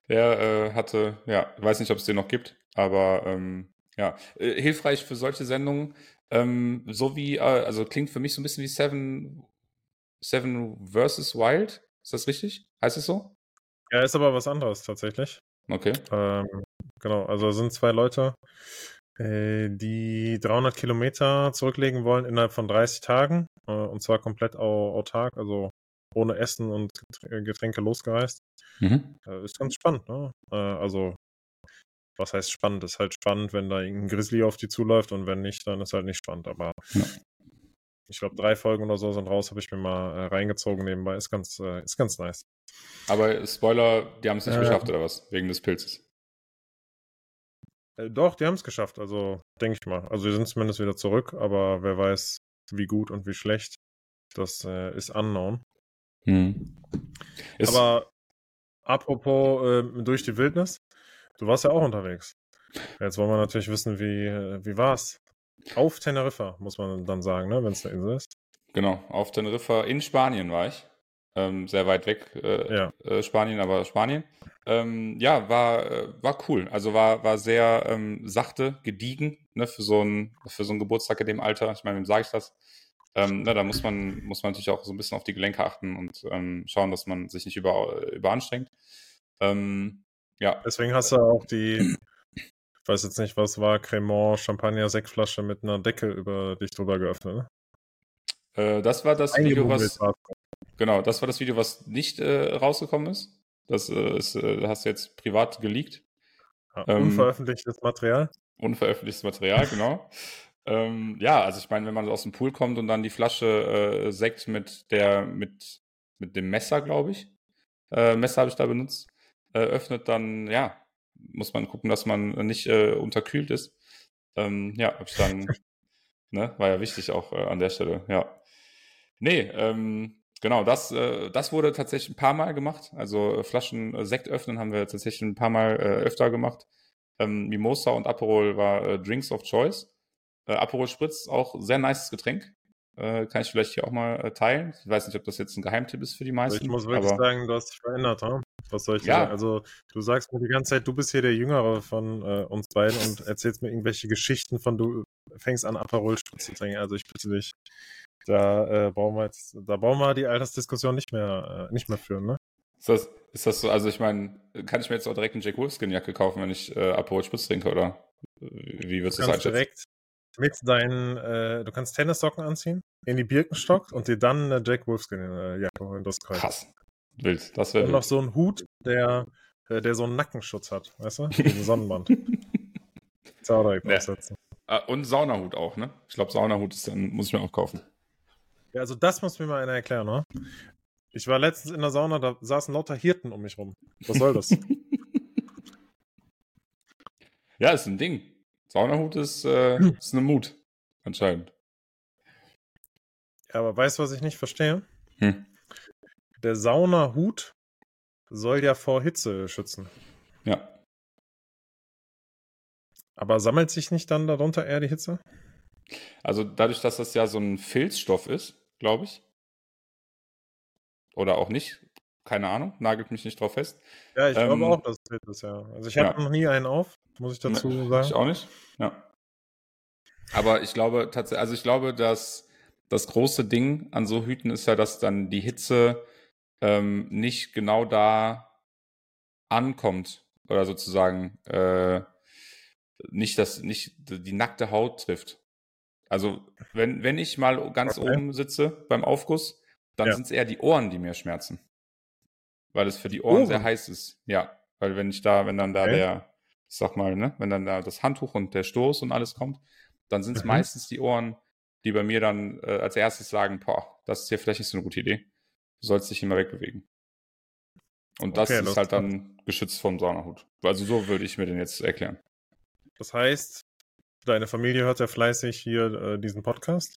äh, hatte, ja, weiß nicht, ob es den noch gibt, aber ähm, ja, äh, hilfreich für solche Sendungen. Ähm, so wie, äh, also klingt für mich so ein bisschen wie Seven, Seven versus Wild. Ist das richtig? Heißt es so? Ja, ist aber was anderes tatsächlich. Okay. Ähm, genau, also sind zwei Leute, äh, die 300 Kilometer zurücklegen wollen innerhalb von 30 Tagen. Äh, und zwar komplett au autark, also ohne Essen und Getränke losgereist. Mhm. Äh, ist ganz spannend, ne? Äh, also, was heißt spannend? Ist halt spannend, wenn da irgendein Grizzly auf die zuläuft und wenn nicht, dann ist halt nicht spannend. Aber Ja. ich glaube, drei Folgen oder so sind raus, habe ich mir mal äh, reingezogen nebenbei. Ist ganz, äh, ist ganz nice. Aber Spoiler, die haben es nicht Äh, geschafft oder was? Wegen des Pilzes. Äh, doch, die haben es geschafft, also denke ich mal. Also, die sind zumindest wieder zurück, aber wer weiß, wie gut und wie schlecht. Das äh, ist unknown. Hm. Ist, Aber apropos äh, durch die Wildnis, du warst ja auch unterwegs. Jetzt wollen wir natürlich wissen, wie, äh, wie war's? Auf Teneriffa, muss man dann sagen, ne, wenn es eine Insel ist. Genau, auf Teneriffa in Spanien war ich. Ähm, sehr weit weg, äh, Ja. äh, Spanien, aber Spanien. Ähm, ja, war, äh, war cool. Also war, war sehr ähm, sachte, gediegen, ne, für so einen, für so einen Geburtstag in dem Alter. Ich meine, wem sage ich das? Ähm, ne, da muss man, muss man natürlich auch so ein bisschen auf die Gelenke achten und ähm, schauen, dass man sich nicht über, überanstrengt. Ähm, ja, Deswegen hast du auch die, ich weiß jetzt nicht, was war, Cremant, Champagner, Sektflasche mit einer Decke über dich drüber geöffnet, ne? äh, das war das Video, was. Genau, das war das Video, was nicht äh, rausgekommen ist. Das äh, ist, äh, hast du jetzt privat geleakt. Ja, ähm, unveröffentlichtes Material. Unveröffentlichtes Material, genau. ähm, ja, also ich meine, wenn man aus dem Pool kommt und dann die Flasche äh, Sekt mit der, mit, mit dem Messer, glaube ich, äh, Messer habe ich da benutzt, äh, öffnet, dann ja, muss man gucken, dass man nicht unterkühlt ist. Ähm, ja, habe ich dann, ne, war ja wichtig auch an der Stelle, ja. Nee, ähm, genau, das, äh, das wurde tatsächlich ein paar Mal gemacht. Also äh, Flaschen äh, Sekt öffnen haben wir tatsächlich ein paar Mal äh, öfter gemacht. Ähm, Mimosa und Aperol war äh, Drinks of Choice. Äh, Aperol Spritz, auch sehr nices Getränk. Äh, kann ich vielleicht hier auch mal äh, teilen. Ich weiß nicht, ob das jetzt ein Geheimtipp ist für die Also meisten. ich muss wirklich aber sagen, du hast dich verändert, ha? Was soll ich Ja. sagen? Also, du sagst mir die ganze Zeit, du bist hier der Jüngere von äh, uns beiden und erzählst mir irgendwelche Geschichten von du fängst an, Aperol Spritz zu trinken. Also, ich bitte dich, da äh, brauchen wir jetzt, da brauchen wir die Altersdiskussion nicht mehr, äh, nicht mehr führen, ne? ist, das, ist das so? Also, ich meine, kann ich mir jetzt auch direkt eine Jack Wolfskin-Jacke kaufen, wenn ich äh, Aperol Spritz trinke, oder? Wie würdest Du das kannst einschätzen? direkt mit deinen, äh, du kannst Tennissocken anziehen, in die Birkenstock und dir dann eine Jack Wolfskin äh, holen. Das geil. Krass. Wild. Das wäre Und noch so ein Hut, der, äh, der so einen Nackenschutz hat, weißt du? Diesen Sonnenband. Direkt Ja. Ah, und Saunahut auch, ne? Ich glaube, Saunahut ist dann, muss ich mir auch kaufen. Ja, also das muss mir mal einer erklären, ne? Ich war letztens in der Sauna, da saßen lauter Hirten um mich rum. Was soll das? Ja, ist ein Ding. Saunahut ist, äh, Hm. ist eine Mut, anscheinend. ja, aber weißt du, was ich nicht verstehe? Hm. Der Saunahut soll ja vor Hitze schützen. Ja. Aber sammelt sich nicht dann darunter eher die Hitze? Also dadurch, dass das ja so ein Filzstoff ist, glaube ich. Oder auch nicht. Keine Ahnung, nagelt mich nicht drauf fest. Ja, ich Ähm, glaube auch, dass es ist, ja. Also ich habe ja. noch nie einen auf, muss ich dazu Ne, sagen. Ich auch nicht. Ja. Aber ich glaube tatsächlich, also ich glaube, dass das große Ding an so Hüten ist ja, dass dann die Hitze ähm, nicht genau da ankommt oder sozusagen äh, nicht das, nicht die nackte Haut trifft. Also wenn, wenn ich mal ganz Okay. oben sitze beim Aufguss, dann Ja. sind es eher die Ohren, die mir schmerzen. Weil es für die Ohren sehr Ohren? heiß ist. Ja. Weil wenn ich da, wenn dann da Okay. der, ich sag mal, ne, wenn dann da das Handtuch und der Stoß und alles kommt, dann sind es Mhm. meistens die Ohren, die bei mir dann äh, als erstes sagen, boah, das ist hier vielleicht nicht so eine gute Idee. Du sollst dich immer wegbewegen. Und das Okay, ist halt dann geschützt vom Saunahut. Also so würde ich mir den jetzt erklären. Das heißt, deine Familie hört ja fleißig hier äh, diesen Podcast.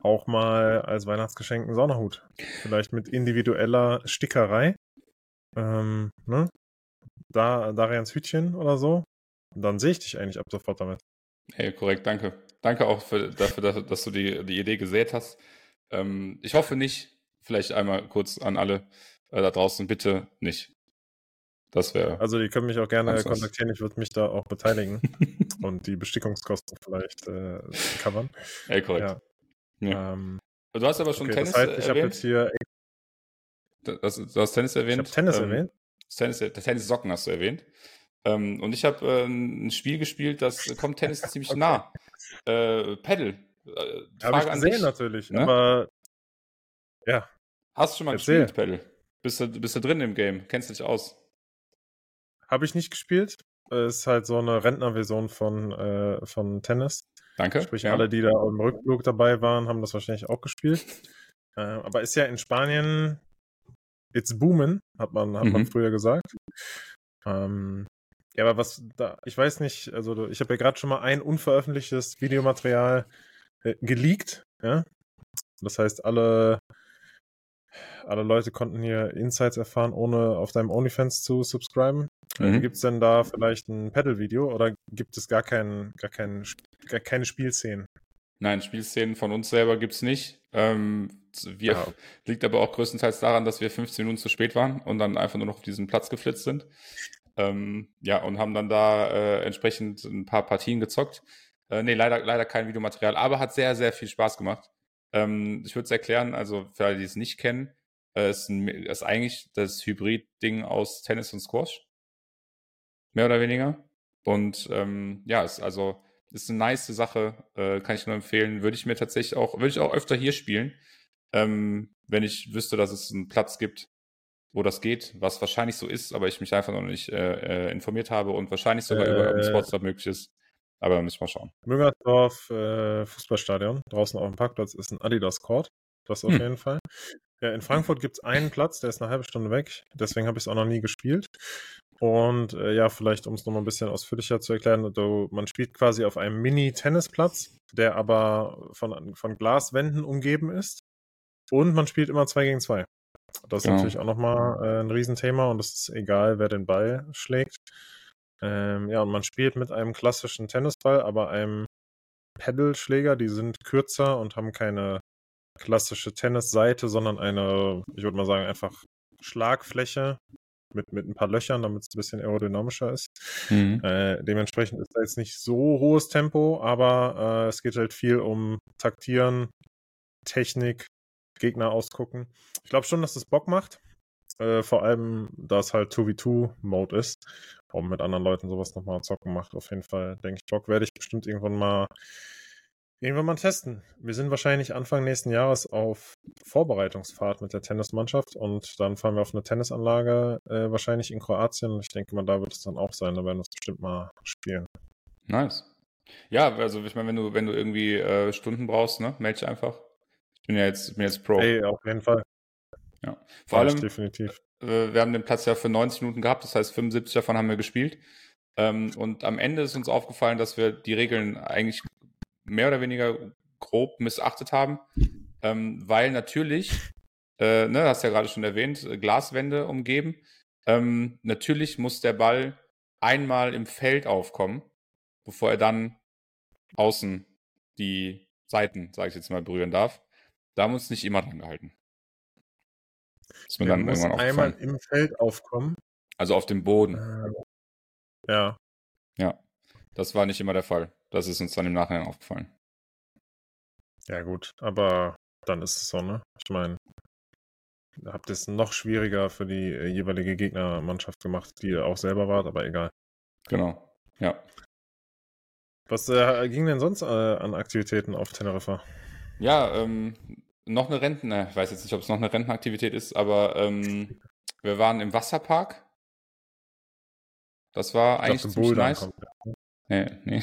Auch mal als Weihnachtsgeschenk einen Saunahut. Vielleicht mit individueller Stickerei. Ähm, ne? Da, Darians Hütchen oder so. Und dann sehe ich dich eigentlich ab sofort damit. Hey, korrekt, danke. Danke auch für, dafür, dass, dass du die, die Idee gesät hast. Ähm, ich hoffe nicht, vielleicht einmal kurz an alle äh, da draußen, bitte nicht. Das wäre. Also, die können mich auch gerne kontaktieren. Ich würde mich da auch beteiligen und die Bestickungskosten vielleicht äh, covern. Ey, korrekt. Ja. ja. Ähm, du hast aber schon okay, Tennis das heißt, ich habe jetzt hier. Das, du hast Tennis erwähnt. Ich habe Tennis ähm, erwähnt. Tennis, Tennis-Socken hast du erwähnt. Ähm, und ich habe äh, ein Spiel gespielt, das kommt Tennis ziemlich okay. nah. Äh, Paddle. Äh, habe ich gesehen natürlich, ne? aber ja. Hast du schon mal Erzähl. gespielt, Paddle? Bist du, bist du drin im Game? Kennst du dich aus? Habe ich nicht gespielt. Ist halt so eine Rentnerversion von, äh, von Tennis. Danke. Sprich, ja. alle, die da im Rückflug dabei waren, haben das wahrscheinlich auch gespielt. Äh, aber ist ja in Spanien, it's boomen, hat man, hat mhm. man früher gesagt. Ähm, ja, aber was da, ich weiß nicht, also ich habe ja gerade schon mal ein unveröffentlichtes Videomaterial äh, geleakt, ja. Das heißt, alle, alle Leute konnten hier Insights erfahren, ohne auf deinem OnlyFans zu subscriben. Mhm. Gibt es denn da vielleicht ein Pedal-Video oder gibt es gar, kein, gar, kein, gar keine Spielszenen? Nein, Spielszenen von uns selber gibt es nicht. Ähm, wir, ja. Liegt aber auch größtenteils daran, dass wir 15 Minuten zu spät waren und dann einfach nur noch auf diesen Platz geflitzt sind. Ähm, ja, und haben dann da äh, entsprechend ein paar Partien gezockt. Äh, nee, leider, leider kein Videomaterial, aber hat sehr, sehr viel Spaß gemacht. Ähm, ich würde es erklären, also für alle, die es nicht kennen, äh, ist, ein, ist eigentlich das Hybrid-Ding aus Tennis und Squash. Mehr oder weniger. Und ähm, ja, ist also ist eine nice Sache, äh, kann ich nur empfehlen. Würde ich mir tatsächlich auch, würde ich auch öfter hier spielen, ähm, wenn ich wüsste, dass es einen Platz gibt, wo das geht, was wahrscheinlich so ist, aber ich mich einfach noch nicht äh, äh informiert habe und wahrscheinlich sogar äh, über Sportstop möglich ist. Aber müssen wir mal schauen. Müngersdorf äh, Fußballstadion, draußen auf dem Parkplatz ist ein Adidas Court. Das auf hm. jeden Fall. Ja, in Frankfurt gibt es einen Platz, der ist eine halbe Stunde weg. Deswegen habe ich es auch noch nie gespielt. Und äh, ja, vielleicht, um es nochmal ein bisschen ausführlicher zu erklären, du, man spielt quasi auf einem Mini-Tennisplatz, der aber von, von Glaswänden umgeben ist. Und man spielt immer zwei gegen zwei. Das ist genau. natürlich auch nochmal äh, ein Riesenthema und es ist egal, wer den Ball schlägt. Ähm, ja, und man spielt mit einem klassischen Tennisball, aber einem Pedalschläger. Die sind kürzer und haben keine klassische Tennisseite, sondern eine, ich würde mal sagen, einfach Schlagfläche mit, mit ein paar Löchern, damit es ein bisschen aerodynamischer ist. Mhm. Äh, dementsprechend ist da jetzt nicht so hohes Tempo, aber äh, es geht halt viel um Taktieren, Technik, Gegner ausgucken. Ich glaube schon, dass das Bock macht. Äh, vor allem, da es halt 2v2-Mode ist. Um mit anderen Leuten sowas nochmal zocken macht. Auf jeden Fall, denke ich, Bock werde ich bestimmt irgendwann mal irgendwann mal testen. Wir sind wahrscheinlich Anfang nächsten Jahres auf Vorbereitungsfahrt mit der Tennismannschaft und dann fahren wir auf eine Tennisanlage, äh, wahrscheinlich in Kroatien. Ich denke mal, da wird es dann auch sein. Da werden wir es bestimmt mal spielen. Nice. Ja, also ich meine, wenn du, wenn du irgendwie äh, Stunden brauchst, ne, melde dich einfach bin ja jetzt, bin jetzt Pro. Ey, auf jeden Fall. Ja. Vor allem, definitiv. Äh, wir haben den Platz ja für 90 Minuten gehabt, das heißt 75 davon haben wir gespielt. Ähm, und am Ende ist uns aufgefallen, dass wir die Regeln eigentlich mehr oder weniger grob missachtet haben, ähm, weil natürlich, äh, ne, hast ja gerade schon erwähnt, Glaswände umgeben. Ähm, natürlich muss der Ball einmal im Feld aufkommen, bevor er dann außen die Seiten, sage ich jetzt mal, berühren darf. Da haben wir uns nicht immer dran gehalten. Ist mir ja, dann muss irgendwann einmal im Feld aufkommen. Also auf dem Boden. Äh, ja. Ja. Das war nicht immer der Fall. Das ist uns dann im Nachhinein aufgefallen. Ja, gut, aber dann ist es so, ne? Ich meine, habt es noch schwieriger für die äh, jeweilige Gegnermannschaft gemacht, die ihr auch selber wart, aber egal. Genau, ja. Was äh, ging denn sonst äh, an Aktivitäten auf Teneriffa? Ja, ähm, noch eine Renten, ich weiß jetzt nicht, ob es noch eine Rentenaktivität ist, aber ähm, wir waren im Wasserpark. Das war eigentlich dachte, ziemlich nice. Kommt. Nee, nee.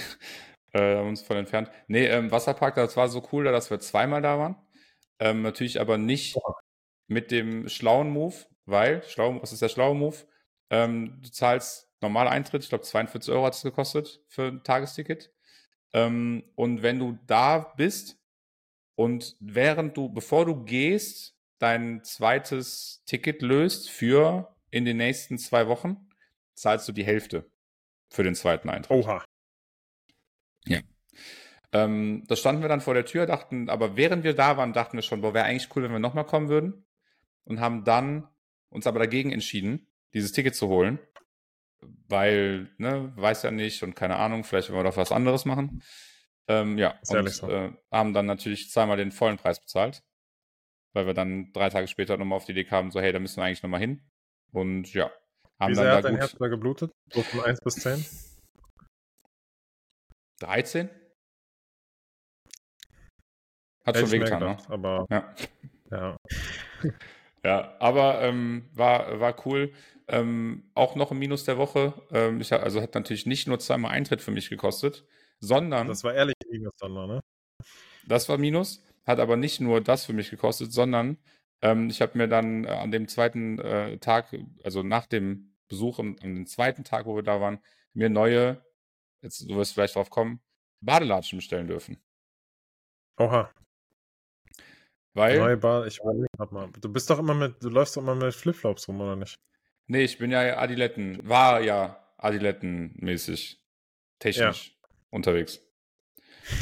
Äh, haben uns voll entfernt. Nee, ähm, Wasserpark, das war so cool, dass wir zweimal da waren. Ähm, natürlich aber nicht mit dem schlauen Move, weil, schlau, was ist der schlaue Move? Ähm, du zahlst normale Eintritt, ich glaube 42 Euro hat es gekostet für ein Tagesticket. Ähm, und wenn du da bist, und während du, bevor du gehst, dein zweites Ticket löst für in den nächsten zwei Wochen, zahlst du die Hälfte für den zweiten Eintritt. Oha. Ja. Ähm, da standen wir dann vor der Tür, dachten, aber während wir da waren, dachten wir schon, boah, wäre eigentlich cool, wenn wir nochmal kommen würden. Und haben dann uns aber dagegen entschieden, dieses Ticket zu holen. weil, ne, weiß ja nicht und keine Ahnung, vielleicht wollen wir doch was anderes machen. Ähm, ja, Ist und so. äh, haben dann natürlich zweimal den vollen Preis bezahlt, weil wir dann drei Tage später nochmal auf die Idee kamen, so, hey, da müssen wir eigentlich nochmal hin. Und ja, haben Wie dann sehr da hat dein gut Herz da geblutet? So von 1 bis 10? 13? Hat schon wehgetan, ne? aber Ja. ja. Ja, aber ähm, war, war cool. Ähm, auch noch ein Minus der Woche. Ähm, ich, also hat natürlich nicht nur zweimal Eintritt für mich gekostet, sondern Das war ehrlich Minus dann ne? das war Minus, hat aber nicht nur das für mich gekostet, sondern ähm, ich habe mir dann äh, an dem zweiten äh, Tag, also nach dem Besuch, am- an dem zweiten Tag, wo wir da waren, mir neue, jetzt du wirst vielleicht drauf kommen, Badelatschen bestellen dürfen. Oha, Weil, neue Bar, ich überlege mal. Du bist doch immer mit, du läufst doch immer mit Flipflops rum, oder nicht? nee, ich bin ja Adiletten, war ja Adiletten-mäßig, technisch unterwegs.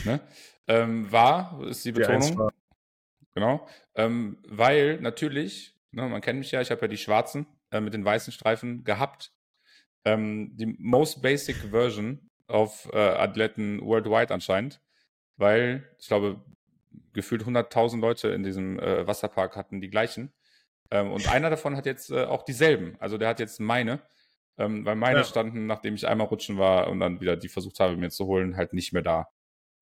Ne? Ähm, war, ist die Die Betonung. war- Genau. Ähm, weil natürlich, ne, man kennt mich ja, ich habe ja die schwarzen äh, mit den weißen Streifen gehabt. Ähm, die most basic Version auf äh, Athleten worldwide anscheinend, weil ich glaube, gefühlt 100.000 Leute in diesem äh, Wasserpark hatten die gleichen. Ähm, und einer davon hat jetzt äh, auch dieselben. Also der hat jetzt meine, ähm, weil meine Ja. standen, nachdem ich einmal rutschen war und dann wieder die versucht habe, mir zu holen, halt nicht mehr da,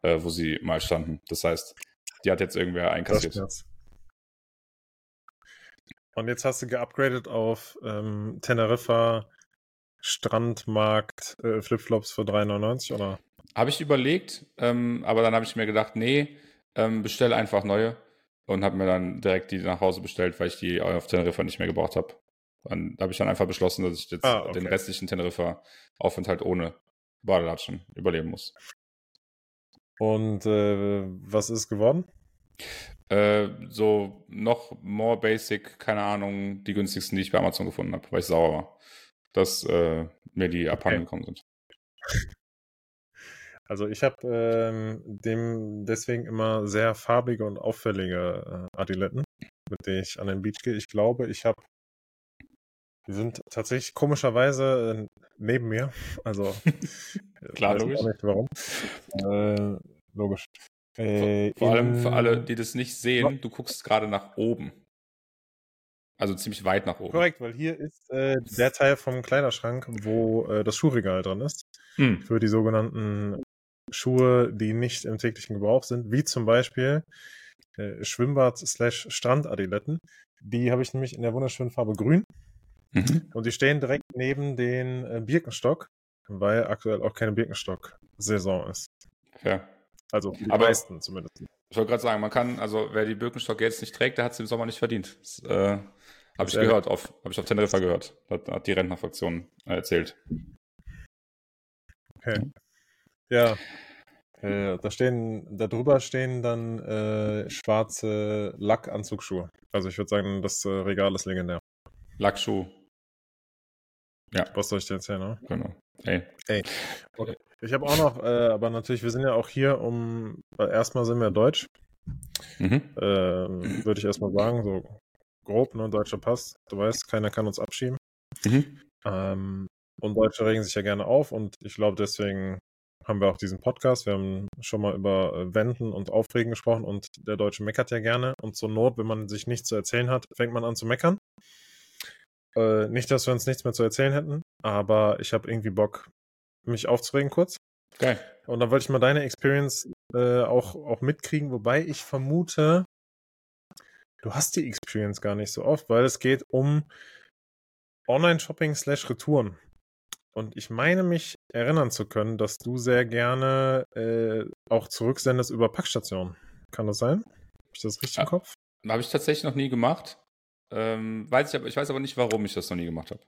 äh, wo sie mal standen. Das heißt, die hat jetzt irgendwer einkassiert. Und jetzt hast du geupgradet auf ähm, Teneriffa Strandmarkt äh, Flipflops für 3,99 oder? Habe ich überlegt, ähm, aber dann habe ich mir gedacht, nee, ähm, bestell einfach neue und habe mir dann direkt die nach Hause bestellt, weil ich die auf Teneriffa nicht mehr gebraucht habe. Dann habe ich dann einfach beschlossen, dass ich jetzt Ah, okay. den restlichen Teneriffa-Aufenthalt ohne Badelatschen überleben muss. Und äh, was ist geworden? Äh, so noch more basic, keine Ahnung, die günstigsten, die ich bei Amazon gefunden habe, weil ich sauer war, dass äh, mir die abhanden gekommen sind. Also ich habe ähm, dem deswegen immer sehr farbige und auffällige äh, Adiletten, mit denen ich an den Beach gehe. Ich glaube, ich habe, die sind tatsächlich komischerweise äh, neben mir. Also Klar, weiß ich logisch. auch nicht warum. Äh, logisch. Äh, Vor allem für alle, die das nicht sehen, du guckst gerade nach oben. Also ziemlich weit nach oben. Korrekt, weil hier ist äh, der Teil vom Kleiderschrank, wo äh, das Schuhregal drin ist. Hm. für die sogenannten Schuhe, die nicht im täglichen Gebrauch sind, wie zum Beispiel äh, Schwimmbad-Strandadiletten. Die habe ich nämlich in der wunderschönen Farbe grün Mhm. und die stehen direkt neben den äh, Birkenstock, weil aktuell auch keine Birkenstock-Saison ist. Fair. Also die Aber- meisten zumindest. Ich wollte gerade sagen, man kann, also wer die Birkenstock jetzt nicht trägt, der hat es im Sommer nicht verdient. Das äh, habe ich Sehr gehört, auf, habe ich auf Teneriffa gehört. Hat, hat die Rentnerfraktion äh, erzählt. Okay. Ja. Äh, da stehen, da drüber stehen dann äh, schwarze Lackanzugsschuhe. Also ich würde sagen, das äh, Regal ist legendär. Lackschuh, Was soll ich dir erzählen, ne? genau. Ey. Ich habe auch noch, äh, aber natürlich, wir sind ja auch hier, um, erstmal sind wir Deutsch, Mhm. äh, würde ich erstmal sagen, so grob, ne, deutscher Pass, du weißt, keiner kann uns abschieben. Mhm. Ähm, und Deutsche regen sich ja gerne auf und ich glaube, deswegen haben wir auch diesen Podcast. Wir haben schon mal über äh, Wenden und Aufregen gesprochen und der Deutsche meckert ja gerne und zur Not, wenn man sich nichts zu erzählen hat, fängt man an zu meckern. Äh, nicht, dass wir uns nichts mehr zu erzählen hätten, aber ich habe irgendwie Bock, mich aufzuregen kurz. Geil. Und dann wollte ich mal deine Experience äh, auch, auch mitkriegen, wobei ich vermute, du hast die Experience gar nicht so oft, weil es geht um Online-Shopping slash Retouren. Und ich meine mich erinnern zu können, dass du sehr gerne äh, auch zurücksendest über Packstationen. Kann das sein? Habe ich das richtig im Ja. Kopf? Habe ich tatsächlich noch nie gemacht. Ähm, weiß ich, aber, ich weiß aber nicht, warum ich das noch nie gemacht habe.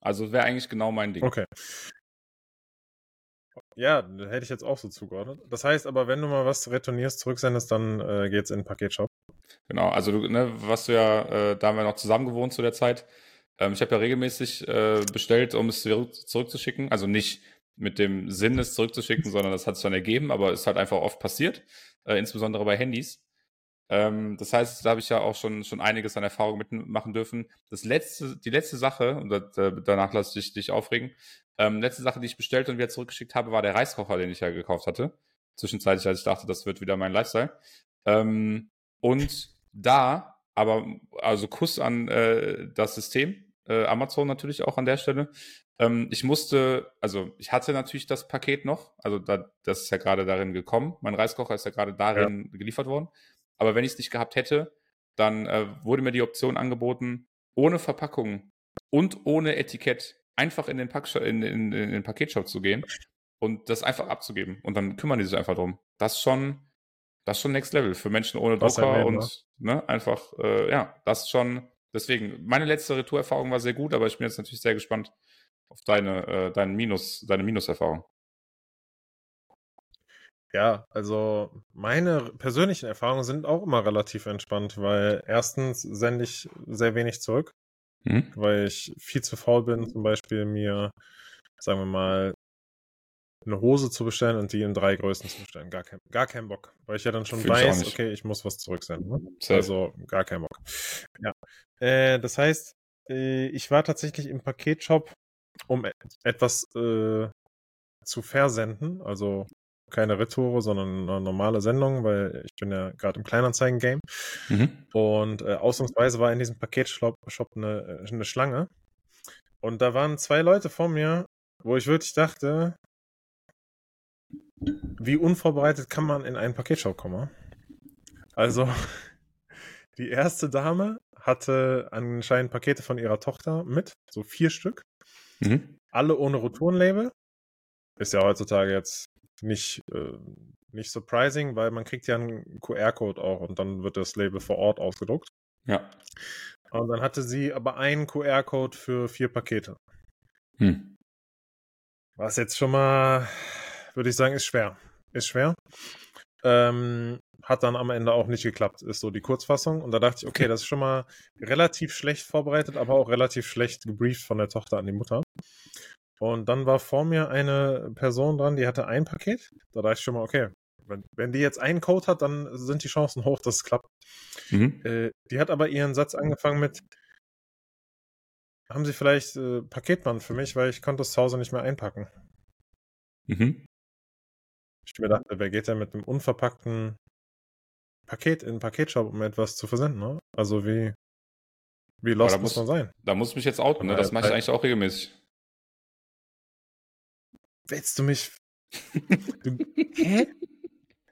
Also wäre eigentlich genau mein Ding. Okay. Ja, hätte ich jetzt auch so zugeordnet. Das heißt aber, wenn du mal was retournierst, zurücksendest, dann äh, geht's in den Paketshop. Genau, also du, ne, was du ja, äh, da haben wir noch zusammen gewohnt zu der Zeit. Ähm, ich habe ja regelmäßig äh, bestellt, um es zurück, zurückzuschicken. Also nicht mit dem Sinn, es zurückzuschicken, sondern das hat es dann ergeben, aber ist halt einfach oft passiert, äh, insbesondere bei Handys. Ähm, das heißt, da habe ich ja auch schon, schon einiges an Erfahrung mitmachen dürfen. Das letzte, die letzte Sache, und danach lasse ich dich aufregen, ähm, letzte Sache, die ich bestellt und wieder zurückgeschickt habe, war der Reiskocher, den ich ja gekauft hatte. Zwischenzeitlich, als ich dachte, das wird wieder mein Lifestyle. Ähm, und da, aber, also Kuss an äh, das System, äh, Amazon natürlich auch an der Stelle. Ähm, ich musste, also ich hatte natürlich das Paket noch, also da, das ist ja gerade darin gekommen. Mein Reiskocher ist ja gerade darin ja. geliefert worden. Aber wenn ich es nicht gehabt hätte, dann äh, wurde mir die Option angeboten, ohne Verpackung und ohne Etikett einfach in den, Pack in, in, in den Paketshop zu gehen und das einfach abzugeben. Und dann kümmern die sich einfach drum. Das ist schon, das ist schon Next Level für Menschen ohne Drucker und ne, einfach, äh, ja, das schon. Deswegen, meine letzte Retourerfahrung war sehr gut, aber ich bin jetzt natürlich sehr gespannt auf deine, äh, deinen Minus, deine Minuserfahrung. Ja, also meine persönlichen Erfahrungen sind auch immer relativ entspannt, weil erstens sende ich sehr wenig zurück, mhm. weil ich viel zu faul bin, zum Beispiel mir, sagen wir mal, eine Hose zu bestellen und die in drei Größen zu bestellen. Gar kein, gar kein Bock. Weil ich ja dann schon Find weiß, okay, ich muss was zurücksenden. Ne? Also gar kein Bock. Ja. Äh, das heißt, äh, ich war tatsächlich im Paketshop, um etwas äh, zu versenden. Also keine Retoure, sondern eine normale Sendung, weil ich bin ja gerade im Kleinanzeigen-Game. Mhm. Und äh, ausnahmsweise war in diesem Paketshop eine, äh, eine Schlange. Und da waren zwei Leute vor mir, wo ich wirklich dachte, wie unvorbereitet kann man in einen Paketshop kommen? Also, die erste Dame hatte anscheinend Pakete von ihrer Tochter mit, so vier Stück. Mhm. Alle ohne Retourenlabel. Ist ja heutzutage jetzt nicht, äh, nicht surprising, weil man kriegt ja einen QR-Code auch und dann wird das Label vor Ort ausgedruckt. Ja. Und dann hatte sie aber einen QR-Code für vier Pakete. Hm. Was jetzt schon mal, würde ich sagen, ist schwer. Ist schwer. Ähm, hat dann am Ende auch nicht geklappt, ist so die Kurzfassung. Und da dachte ich, okay, das ist schon mal relativ schlecht vorbereitet, aber auch relativ schlecht gebrieft von der Tochter an die Mutter. Und dann war vor mir eine Person dran, die hatte ein Paket. Da dachte ich schon mal, okay, wenn, wenn die jetzt einen Code hat, dann sind die Chancen hoch, dass es klappt. Mhm. Äh, die hat aber ihren Satz angefangen mit, haben Sie vielleicht äh, Paketband für mich, weil ich konnte es zu Hause nicht mehr einpacken. Mhm. Ich mir dachte, wer geht denn mit einem unverpackten Paket in den Paketshop, um etwas zu versenden, ne? Also wie, wie lost muss, muss, man sein? Da muss ich mich jetzt outen, ne? Das mache ich eigentlich auch regelmäßig. Willst du mich. Du, hä?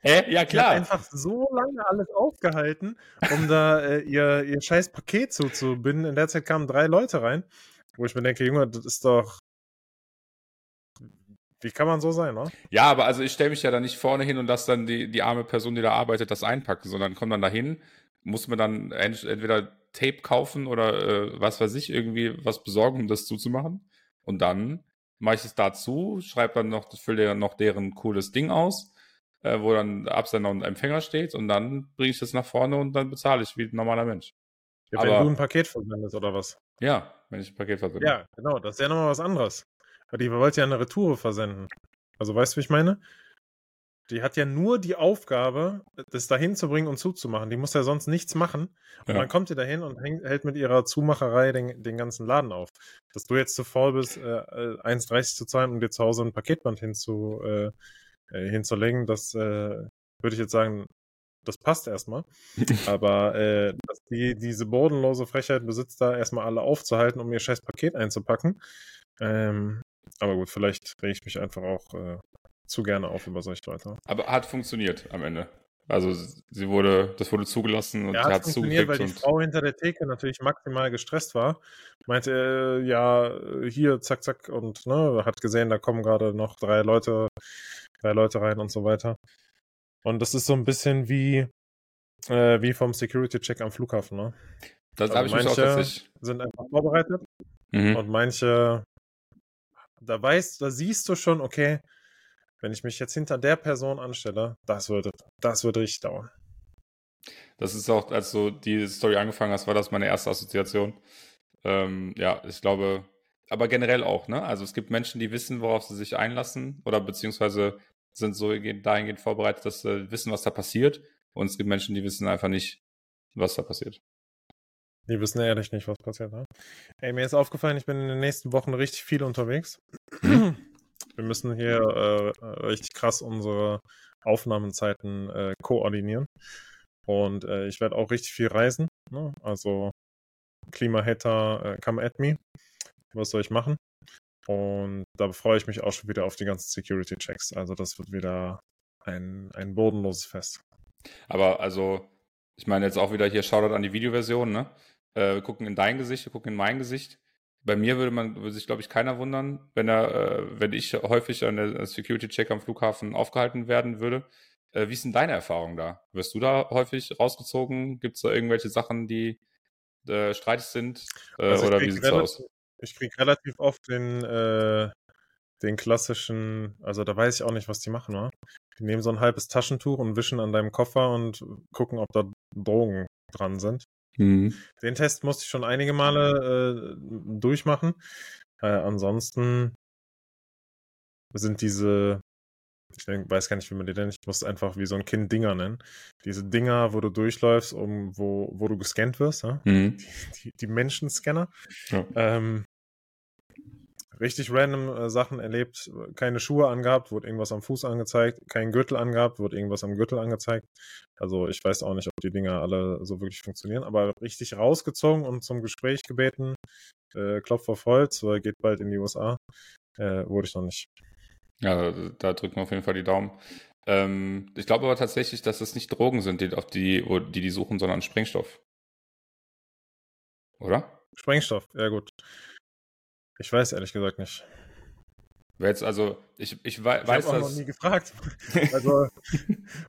Hä? Ja, klar. Die hat einfach so lange alles aufgehalten, um da äh, ihr, ihr scheiß Paket zuzubinden. In der Zeit kamen drei Leute rein, wo ich mir denke, Junge, das ist doch. Wie kann man so sein, ne? Ja, aber also ich stelle mich ja da nicht vorne hin und lasse dann die, die arme Person, die da arbeitet, das einpacken, sondern kommt dann dahin, muss mir dann entweder Tape kaufen oder äh, was weiß ich, irgendwie was besorgen, um das zuzumachen. Und dann mache ich es dazu, schreibe dann noch, fülle dann noch deren cooles Ding aus, äh, wo dann Absender und Empfänger steht und dann bringe ich das nach vorne und dann bezahle ich wie ein normaler Mensch. Ja, wenn Aber, du ein Paket versendest oder was? Ja, wenn ich ein Paket versende. Ja, genau, das ist ja nochmal was anderes. Die wollte ja eine Retour versenden. Also weißt du, wie ich meine? Die hat ja nur die Aufgabe, das dahin zu bringen und zuzumachen. Die muss ja sonst nichts machen. Und ja. dann kommt die dahin und hält mit ihrer Zumacherei den, den ganzen Laden auf. Dass du jetzt zu faul bist, äh, 1,30 äh, zu zahlen, um dir zu Hause ein Paketband hinzu, äh, äh, hinzulegen, das äh, würde ich jetzt sagen, das passt erstmal. Aber äh, dass die diese bodenlose Frechheit besitzt, da erstmal alle aufzuhalten, um ihr scheiß Paket einzupacken. Ähm, aber gut, vielleicht rege ich mich einfach auch äh, zu gerne auf über solche Leute. Aber hat funktioniert am Ende. Also sie wurde, das wurde zugelassen und ja, hat es zugekriegt. weil die Frau hinter der Theke natürlich maximal gestresst war. Meinte, äh, ja, hier, zack, zack, und ne, hat gesehen, da kommen gerade noch drei Leute, drei Leute rein und so weiter. Und das ist so ein bisschen wie, äh, wie vom Security-Check am Flughafen, ne? Das also habe ich mich auch tatsächlich. sind einfach vorbereitet mhm. und manche, da weißt, da siehst du schon, okay, wenn ich mich jetzt hinter der Person anstelle, das würde, das würde richtig dauern. Das ist auch, als du die Story angefangen hast, war das meine erste Assoziation. Ähm, ja, ich glaube, aber generell auch, ne? Also es gibt Menschen, die wissen, worauf sie sich einlassen oder beziehungsweise sind so dahingehend vorbereitet, dass sie wissen, was da passiert. Und es gibt Menschen, die wissen einfach nicht, was da passiert. Die wissen ehrlich nicht, was passiert. Ne? Ey, mir ist aufgefallen, ich bin in den nächsten Wochen richtig viel unterwegs. Wir müssen hier äh, richtig krass unsere Aufnahmezeiten äh, koordinieren. Und äh, ich werde auch richtig viel reisen. Ne? Also Klimahater, äh, come at me. Was soll ich machen? Und da freue ich mich auch schon wieder auf die ganzen Security-Checks. Also das wird wieder ein, ein bodenloses Fest. Aber also, ich meine jetzt auch wieder hier Shoutout an die Videoversion, ne? Äh, wir gucken in dein Gesicht, wir gucken in mein Gesicht. Bei mir würde man, würde sich, glaube ich, keiner wundern, wenn er, äh, wenn ich häufig an der Security-Check am Flughafen aufgehalten werden würde. Äh, wie ist denn deine Erfahrung da? Wirst du da häufig rausgezogen? Gibt es da irgendwelche Sachen, die äh, streitig sind? Äh, also oder wie sieht es aus? Ich kriege relativ oft den, äh, den klassischen, also da weiß ich auch nicht, was die machen, wa? Die nehmen so ein halbes Taschentuch und wischen an deinem Koffer und gucken, ob da Drogen dran sind. Mhm. Den Test musste ich schon einige Male äh, durchmachen. Äh, ansonsten sind diese, ich denk, weiß gar nicht, wie man die nennt, ich muss einfach wie so ein Kind Dinger nennen. Diese Dinger, wo du durchläufst, um, wo, wo du gescannt wirst, ja? mhm. die, die, die Menschenscanner. Ja. Ähm, richtig random äh, Sachen erlebt, keine Schuhe angehabt, wurde irgendwas am Fuß angezeigt, kein Gürtel angehabt, wurde irgendwas am Gürtel angezeigt. Also ich weiß auch nicht, ob die Dinger alle so wirklich funktionieren, aber richtig rausgezogen und zum Gespräch gebeten, äh, Klopf auf Holz, weil geht bald in die USA, äh, wurde ich noch nicht. Ja, da drücken wir auf jeden Fall die Daumen. Ähm, ich glaube aber tatsächlich, dass es nicht Drogen sind, die, auf die, die die suchen, sondern Sprengstoff. Oder? Sprengstoff, ja gut. Ich weiß ehrlich gesagt nicht. Jetzt also, ich, ich weiß, ich weiß auch noch nie gefragt. Also,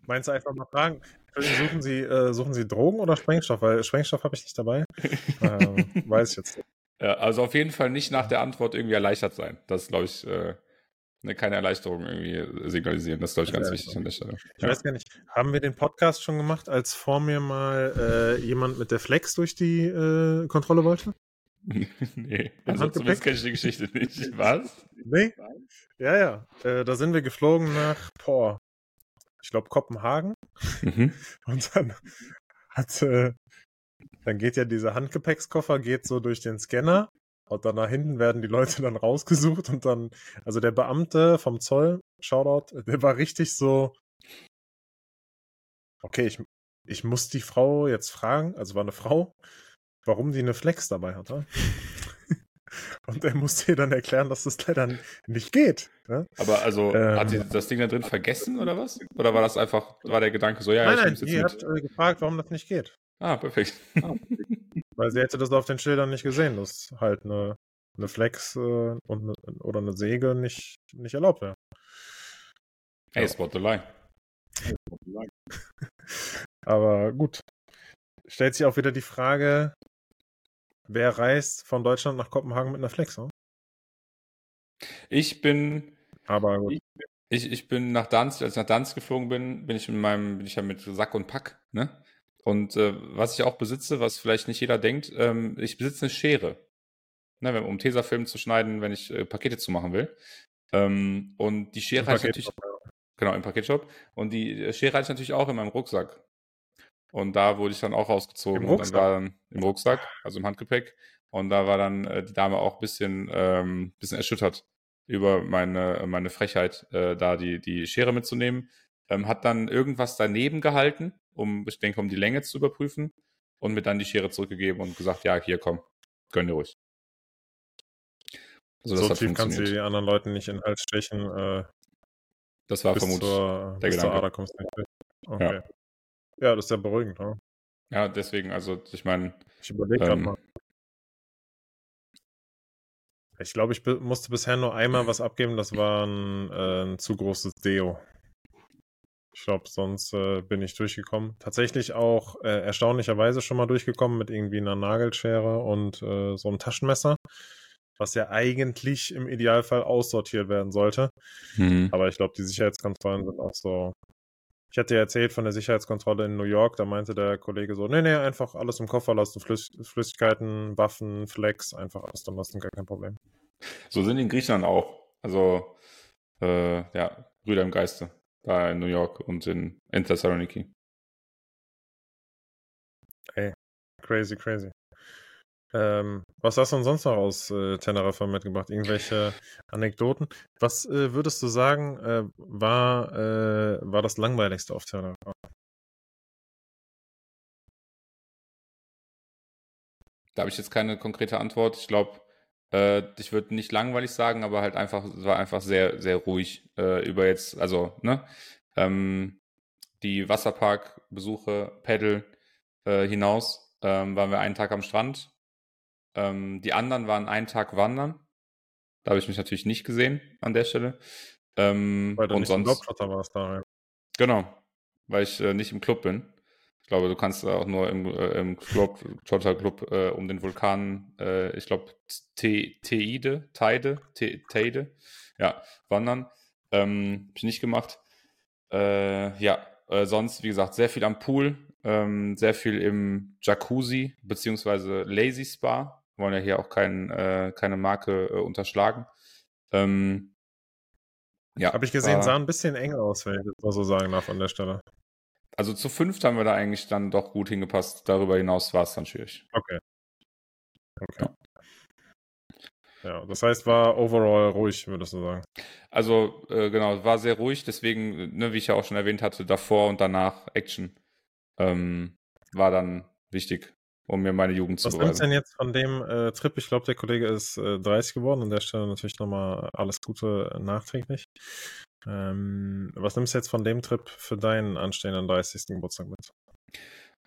meinst du einfach mal fragen? Suchen Sie, äh, suchen Sie Drogen oder Sprengstoff? Weil Sprengstoff habe ich nicht dabei. ähm, weiß ich jetzt nicht. Ja, also auf jeden Fall nicht nach der Antwort irgendwie erleichtert sein. Das glaube ich, äh, ne, keine Erleichterung irgendwie signalisieren. Das ist, glaube ich, ganz wichtig an der Stelle. Ich ja. weiß gar nicht, haben wir den Podcast schon gemacht, als vor mir mal äh, jemand mit der Flex durch die äh, Kontrolle wollte? nee, also zumindest kenne ich die Geschichte nicht. Was? Nee? Ja, ja. Äh, da sind wir geflogen nach, boah, ich glaube Kopenhagen. Mhm. Und dann hat, äh, dann geht ja dieser Handgepäckskoffer, geht so durch den Scanner und dann nach hinten werden die Leute dann rausgesucht und dann, also der Beamte vom Zoll, Shoutout, der war richtig so, okay, ich, ich muss die Frau jetzt fragen, also war eine Frau, warum die eine Flex dabei hatte. Und er musste ihr dann erklären, dass das leider nicht geht. Ne? Aber also ähm, hat sie das Ding da drin vergessen oder was? Oder war das einfach, war der Gedanke so, ja, nein, ich nein, sie hat äh, gefragt, warum das nicht geht. Ah, perfekt. Weil sie hätte das auf den Schildern nicht gesehen, dass halt eine, eine Flex äh, und eine, oder eine Säge nicht, nicht erlaubt wäre. Hey, ja. spot the line. Aber gut. Stellt sich auch wieder die Frage, Wer reist von Deutschland nach Kopenhagen mit einer Flex? Ne? Ich bin. Aber gut. Ich, ich bin nach Danzig, als ich nach Danzig geflogen bin, bin ich mit meinem, bin ich ja mit Sack und Pack, ne? Und äh, was ich auch besitze, was vielleicht nicht jeder denkt, ähm, ich besitze eine Schere. Ne, um Tesafilm zu schneiden, wenn ich äh, Pakete zu machen will. Ähm, und die Schere hatte ich natürlich. Genau, im Paketshop. Und die äh, Schere hatte ich natürlich auch in meinem Rucksack. Und da wurde ich dann auch rausgezogen. Im Rucksack? Und dann war dann im Rucksack, also im Handgepäck. Und da war dann äh, die Dame auch ein bisschen, ähm, bisschen erschüttert über meine, meine Frechheit, äh, da die, die Schere mitzunehmen. Ähm, hat dann irgendwas daneben gehalten, um, ich denke, um die Länge zu überprüfen. Und mir dann die Schere zurückgegeben und gesagt, ja, hier, komm, gönn dir ruhig. Also, so tief kannst du die anderen Leuten nicht in den Hals stechen. Äh, das war vermutlich zur, der Gedanke. Zur Ader kommst nicht Okay. Ja. Ja, das ist ja beruhigend. Ne? Ja, deswegen, also ich meine. Ich überlege ähm, mal. Ich glaube, ich musste bisher nur einmal was abgeben, das war ein, äh, ein zu großes Deo. Ich glaube, sonst äh, bin ich durchgekommen. Tatsächlich auch äh, erstaunlicherweise schon mal durchgekommen mit irgendwie einer Nagelschere und äh, so einem Taschenmesser, was ja eigentlich im Idealfall aussortiert werden sollte. Mhm. Aber ich glaube, die Sicherheitskontrollen sind auch so ich hatte ja erzählt von der Sicherheitskontrolle in New York, da meinte der Kollege so, nee, nee, einfach alles im Koffer lassen, Flüss Flüssigkeiten, Waffen, Flex, einfach aus dem lassen, gar kein Problem. So sind in Griechenland auch. Also, äh, ja, Brüder im Geiste, da in New York und in, in Thessaloniki. Ey, crazy, crazy. Ähm, was hast du denn sonst noch aus äh, Teneriffa mitgebracht? Irgendwelche Anekdoten? Was äh, würdest du sagen, äh, war, äh, war das langweiligste auf Teneriffa? Da habe ich jetzt keine konkrete Antwort. Ich glaube, äh, ich würde nicht langweilig sagen, aber halt einfach, es war einfach sehr, sehr ruhig äh, über jetzt, also, ne? Ähm, die Wasserparkbesuche, äh, hinaus, ähm, waren wir einen Tag am Strand. Ähm, die anderen waren einen Tag wandern. Da habe ich mich natürlich nicht gesehen an der Stelle. Ähm, Weil du und nicht im sonst, Globetrotter warst da. Ja. genau, weil ich äh, nicht im Club bin. Ich glaube, du kannst auch nur im, äh, im Club, Trotter Club äh, um den Vulkan, äh, ich glaube, Teide, Teide, Te- Teide, ja, wandern. Ähm, hab ich nicht gemacht. Äh, ja, äh, sonst, wie gesagt, sehr viel am Pool, ähm, sehr viel im Jacuzzi, beziehungsweise Lazy Spa. Wollen ja hier auch kein, äh, keine Marke äh, unterschlagen. Ähm, ja, Habe ich gesehen, war- sah ein bisschen eng aus, wenn ich das mal so sagen darf an der Stelle. Also zu fünft haben wir da eigentlich dann doch gut hingepasst. Darüber hinaus war es dann schwierig. Okay. Okay. Ja, das heißt, war overall ruhig, würdest du sagen. Also äh, genau, war sehr ruhig, deswegen, ne, wie ich ja auch schon erwähnt hatte, davor und danach Action ähm, war dann wichtig, um mir meine Jugend zu Was nimmst du beweisen. denn jetzt von dem äh, Trip? Ich glaube, der Kollege ist äh, 30 geworden. An der Stelle natürlich nochmal alles Gute nachträglich. Ähm, was nimmst du jetzt von dem Trip für deinen anstehenden 30. Geburtstag mit?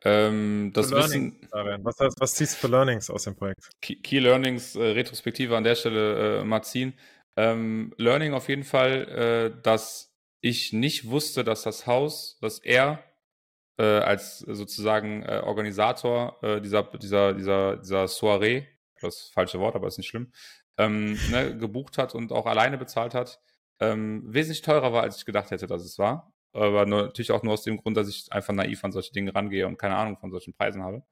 Ähm, das Learnings, Wissen. Was, was ziehst du für Learnings aus dem Projekt? Key Key Learnings, äh, Retrospektive an der Stelle äh, mal ziehen. Ähm, Learning auf jeden Fall, äh, dass ich nicht wusste, dass das Haus, dass er äh, als sozusagen äh, Organisator äh, dieser, dieser, dieser, dieser Soiree, das falsche Wort, aber ist nicht schlimm, ähm, ne, gebucht hat und auch alleine bezahlt hat, ähm, wesentlich teurer war, als ich gedacht hätte, dass es war. Aber nur, natürlich auch nur aus dem Grund, dass ich einfach naiv an solche Dinge rangehe und keine Ahnung von solchen Preisen habe.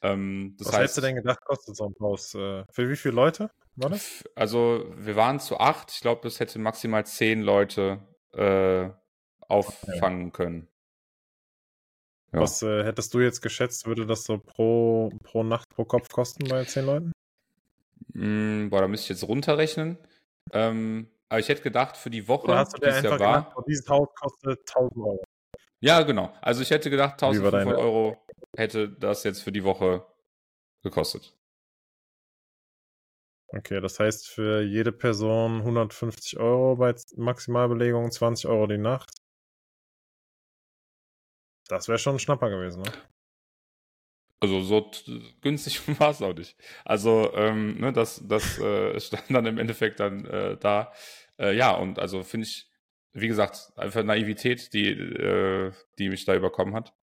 Ähm, das was heißt, hättest du denn gedacht, kostet so ein Haus? Äh, für wie viele Leute war das? Also, wir waren zu acht. Ich glaube, es hätte maximal zehn Leute äh, auffangen können. Ja. Was äh, hättest du jetzt geschätzt, würde das so pro, pro Nacht, pro Kopf kosten bei 10 Leuten? Mm, boah, da müsste ich jetzt runterrechnen. Ähm, aber ich hätte gedacht, für die Woche, Oder hast du dir es ja einfach war. gedacht, dieses Haus kostet 1000 Euro? Ja, genau. Also, ich hätte gedacht, Wie war 1500 deine- Euro hätte das jetzt für die Woche gekostet. Okay, das heißt für jede Person 150 Euro bei Maximalbelegung, 20 Euro die Nacht. Das wäre schon ein Schnapper gewesen, ne? Also so günstig war es auch nicht. Also ähm, ne, das, das äh, stand dann im Endeffekt dann äh, da. Äh, ja, und also finde ich, wie gesagt, einfach Naivität, die, äh, die mich da überkommen hat.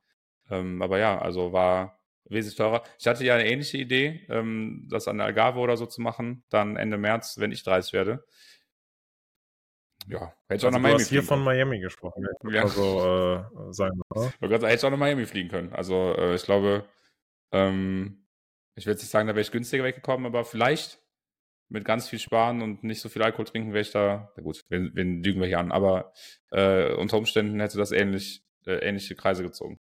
Ähm, aber ja, also war wesentlich teurer. Ich hatte ja eine ähnliche Idee, ähm, das an der Algarve oder so zu machen, dann Ende März, wenn ich 30 werde. Ja, hätte ich auch Also nach du Miami hast hier von. Miami gesprochen. Ja. Also äh, sagen wir mal. Ich wollte gerade sagen, hätte ich auch nach Miami fliegen können. Also äh, ich glaube, ähm, ich will jetzt nicht sagen, da wäre ich günstiger weggekommen, aber vielleicht mit ganz viel Sparen und nicht so viel Alkohol trinken wäre ich da, na gut, wen, wen lügen wir hier an, aber äh, unter Umständen hätte das ähnlich, äh, ähnliche Kreise gezogen.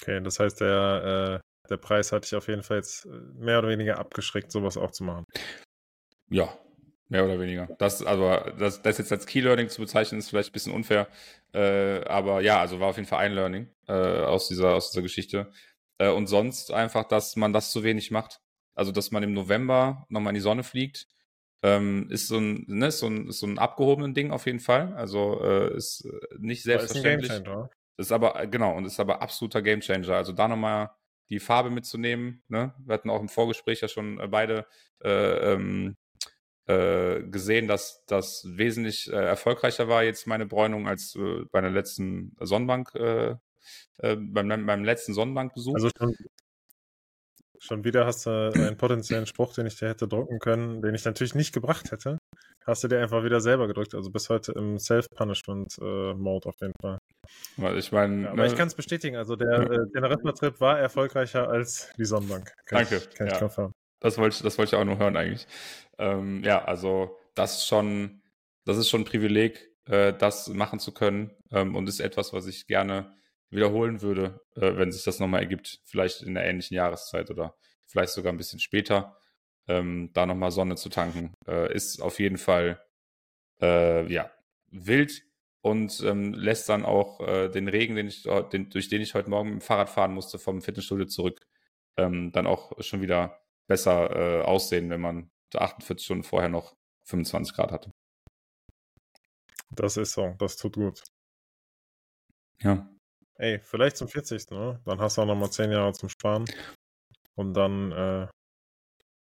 Okay, das heißt, der, äh, der Preis hat dich auf jeden Fall jetzt äh, mehr oder weniger abgeschreckt, sowas auch zu machen. Ja, mehr oder weniger. Das, also, das, das jetzt als Key Learning zu bezeichnen, ist vielleicht ein bisschen unfair. Äh, aber ja, also war auf jeden Fall ein Learning äh, aus, dieser, aus dieser Geschichte. Äh, und sonst einfach, dass man das zu wenig macht. Also, dass man im November nochmal in die Sonne fliegt, ähm, ist so ein, ne, ist so ein, ist so ein abgehobenen Ding auf jeden Fall. Also äh, ist äh, nicht ist selbstverständlich. Oder? Ist aber, äh, genau, und ist aber absoluter Gamechanger. Also da nochmal die Farbe mitzunehmen. Ne? Wir hatten auch im Vorgespräch ja schon äh, beide äh, ähm, äh, gesehen, dass das wesentlich äh, erfolgreicher war jetzt meine Bräunung als äh, bei der letzten Sonnenbank, äh, äh, beim, beim letzten Sonnenbankbesuch. Also schon, schon wieder hast du einen potenziellen Spruch, den ich dir hätte drücken können, den ich natürlich nicht gebracht hätte. Hast du dir einfach wieder selber gedrückt. Also bis heute im Self-Punishment-Mode auf jeden Fall. Weil ich meine, Ja, aber ich kann es bestätigen. Also der äh, Teneriffa-Trip war erfolgreicher als die Sonnenbank. Kann Danke, Ich, kann ja. ich. Das wollte ich, das wollte ich auch nur hören eigentlich. Ähm, ja, also das ist schon, das ist schon ein Privileg, äh, das machen zu können ähm, und ist etwas, was ich gerne wiederholen würde, äh, wenn sich das nochmal ergibt, vielleicht in der ähnlichen Jahreszeit oder vielleicht sogar ein bisschen später, ähm, da nochmal Sonne zu tanken, äh, ist auf jeden Fall äh, ja, wild und ähm, lässt dann auch äh, den Regen, den ich, den, durch den ich heute Morgen mit dem Fahrrad fahren musste, vom Fitnessstudio zurück, ähm, dann auch schon wieder besser äh, aussehen, wenn man 48 Stunden vorher noch 25 Grad hatte. Das ist so, das tut gut. Ja. Ey, vielleicht zum 40. Ne? Dann hast du auch nochmal 10 Jahre zum Sparen. Und dann äh,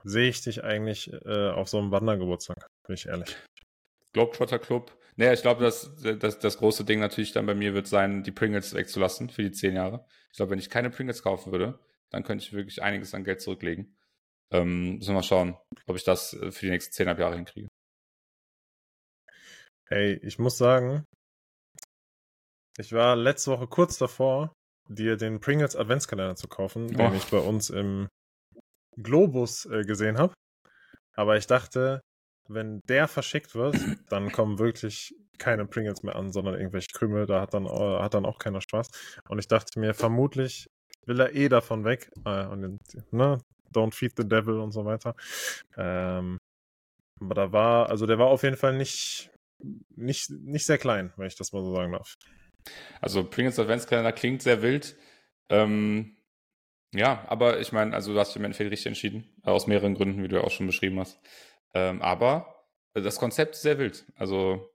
sehe ich dich eigentlich äh, auf so einem Wandergeburtstag, bin ich ehrlich. Globetrotter Club. Naja, ich glaube, dass, dass das große Ding natürlich dann bei mir wird sein, die Pringles wegzulassen für die 10 Jahre. Ich glaube, wenn ich keine Pringles kaufen würde, dann könnte ich wirklich einiges an Geld zurücklegen. Ähm, müssen wir mal schauen, ob ich das äh, für die nächsten 10,5 Jahre hinkriege. Hey, ich muss sagen, ich war letzte Woche kurz davor, dir den Pringles Adventskalender zu kaufen, oh. den ich bei uns im Globus äh, gesehen habe. Aber ich dachte, wenn der verschickt wird, dann kommen wirklich keine Pringles mehr an, sondern irgendwelche Krümel. Da hat dann, hat dann auch keiner Spaß. Und ich dachte mir, vermutlich will er eh davon weg. Äh, und, ne, don't feed the devil und so weiter. Ähm, aber da war, also der war auf jeden Fall nicht, nicht, nicht sehr klein, wenn ich das mal so sagen darf. Also Pringles Adventskalender klingt sehr wild. Ähm, ja, aber ich meine, also du hast dich im Endeffekt richtig entschieden. Aus mehreren Gründen, wie du ja auch schon beschrieben hast. Ähm, aber das Konzept ist sehr wild. Also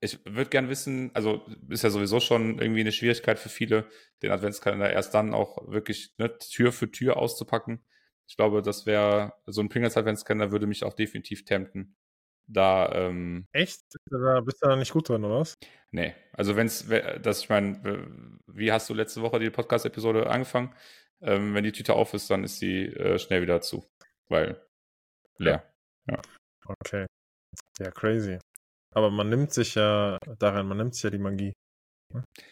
ich würde gern wissen, also ist ja sowieso schon irgendwie eine Schwierigkeit für viele, den Adventskalender erst dann auch wirklich ne, Tür für Tür auszupacken. Ich glaube, das wäre, so ein Pringles Adventskalender würde mich auch definitiv tempten. Da, ähm, Echt? Da bist du da nicht gut drin, oder was? Nee. Also wenn's, das, ich meine, wie hast du letzte Woche die Podcast-Episode angefangen? Ähm, wenn die Tüte auf ist, dann ist sie äh, schnell wieder zu. Weil leer. Ja. Okay. Ja, crazy. Aber man nimmt sich ja daran, man nimmt sich ja die Magie.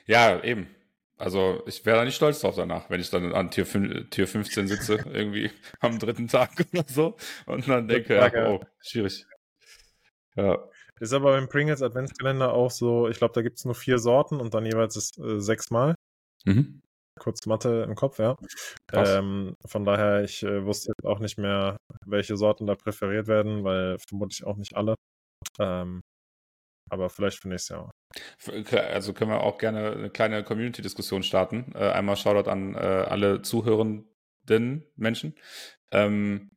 Ja, eben. Also ich wäre da nicht stolz drauf danach, wenn ich dann an Tür, Tür 15 sitze, irgendwie am dritten Tag oder so und dann denke, ja, oh, schwierig. Ja. Ist aber beim Pringles Adventskalender auch so, ich glaube, da gibt es nur vier Sorten und dann jeweils ist, äh, sechsmal. Mhm kurz Mathe im Kopf, ja. Ähm, von daher, ich äh, wusste jetzt auch nicht mehr, welche Sorten da präferiert werden, weil vermutlich auch nicht alle. Ähm, aber vielleicht für nächstes Jahr. Also können wir auch gerne eine kleine Community-Diskussion starten. Äh, einmal Shoutout an äh, alle zuhörenden Menschen. Ähm,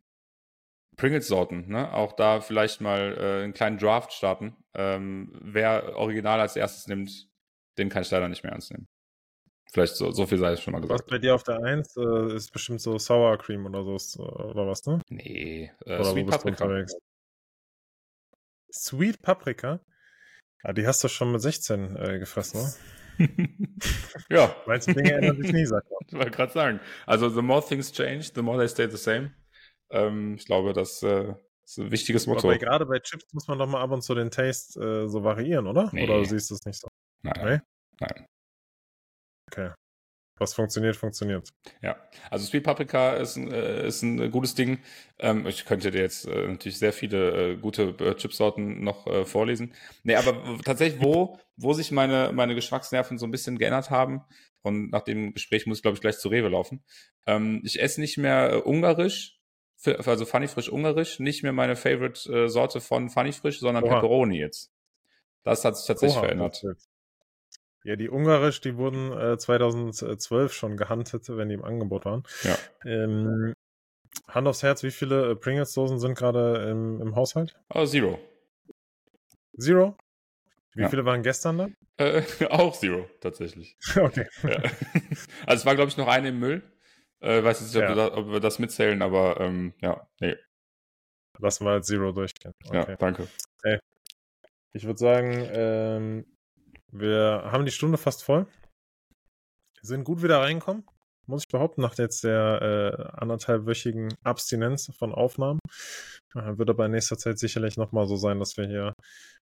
Pringles-Sorten, ne? Auch da vielleicht mal äh, einen kleinen Draft starten. Ähm, wer Original als erstes nimmt, den kann ich leider nicht mehr ernst nehmen. Vielleicht so, so viel sei es schon mal gesagt. Was bei dir auf der 1 äh, ist bestimmt so Sour Cream oder so, oder was, ne? Nee, äh, Sweet Paprika. Sweet Paprika? Ah, die hast du schon mit 16 äh, gefressen, ne? ja. Meinst du, Dinge ändern sich nie, sagt man. Ich wollte gerade sagen. Also, the more things change, the more they stay the same. Ähm, ich glaube, das äh, ist ein wichtiges Motto. Aber gerade bei Chips muss man doch mal ab und zu den Taste äh, so variieren, oder? Nee. Oder siehst du es nicht so? Nein. Nee? Nein. Okay. Was funktioniert, funktioniert. Ja, also Sweet Paprika ist, äh, ist ein gutes Ding. Ähm, ich könnte dir jetzt äh, natürlich sehr viele äh, gute äh, Chipsorten noch äh, vorlesen. Nee, aber tatsächlich, wo, wo sich meine, meine Geschmacksnerven so ein bisschen geändert haben, und nach dem Gespräch muss ich, glaube ich, gleich zu Rewe laufen. Ähm, ich esse nicht mehr ungarisch, für, also Funny Frisch ungarisch, nicht mehr meine Favorite-Sorte von Funny Frisch, sondern Oha. Pepperoni jetzt. Das hat sich tatsächlich Oha, verändert. Ja, die ungarisch, die wurden äh, 2012 schon gehandelt, wenn die im Angebot waren. Ja. Ähm, Hand aufs Herz, wie viele äh, Pringles-Dosen sind gerade im, im Haushalt? Oh, zero. Zero? Wie ja. viele waren gestern da? Äh, auch zero, tatsächlich. okay. Ja. Also es war, glaube ich, noch eine im Müll. Äh, weiß nicht, ob, ja. wir da, ob, wir das mitzählen, aber ähm, ja, nee. Lassen wir als Zero durchgehen. Okay. Ja, danke. Hey. Ich würde sagen, ähm, wir haben die Stunde fast voll. Sind gut wieder reinkommen, muss ich behaupten, nach jetzt der äh, anderthalbwöchigen Abstinenz von Aufnahmen. Äh, wird aber in nächster Zeit sicherlich nochmal so sein, dass wir hier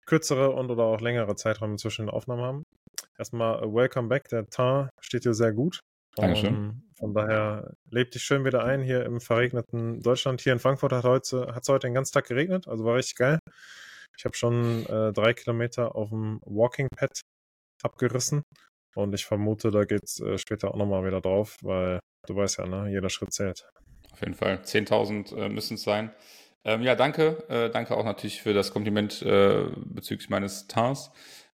kürzere und oder auch längere Zeiträume zwischen den Aufnahmen haben. Erstmal uh, welcome back. Der Teint steht dir sehr gut. Dankeschön. Um, von daher lebt dich schön wieder ein hier im verregneten Deutschland. Hier in Frankfurt hat es heute, heute den ganzen Tag geregnet, also war richtig geil. Ich habe schon äh, drei Kilometer auf dem Walking Pad abgerissen. Und ich vermute, da geht es äh, später auch nochmal wieder drauf, weil du weißt ja, ne, jeder Schritt zählt. Auf jeden Fall. 10.000 äh, müssen es sein. Ähm, ja, danke. Äh, danke auch natürlich für das Kompliment äh, bezüglich meines Tars.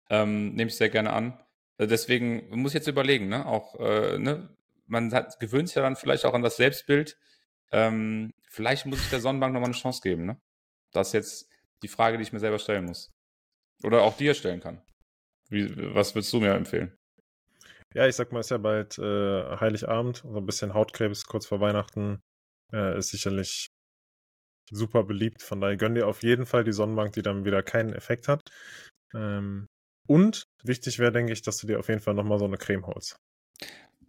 Ähm, Nehme ich sehr gerne an. Äh, deswegen muss ich jetzt überlegen, ne? Auch, ne? Man hat, gewöhnt sich ja dann vielleicht auch an das Selbstbild. Ähm, vielleicht muss ich der Sonnenbank nochmal eine Chance geben, ne? Das ist jetzt die Frage, die ich mir selber stellen muss. Oder auch dir stellen kann. Wie, was würdest du mir empfehlen? Ja, ich sag mal, es ist ja bald äh, Heiligabend, so ein bisschen Hautkrebs kurz vor Weihnachten äh, ist sicherlich super beliebt. Von daher gönn dir auf jeden Fall die Sonnenbank, die dann wieder keinen Effekt hat. Ähm, und wichtig wäre, denke ich, dass du dir auf jeden Fall nochmal so eine Creme holst.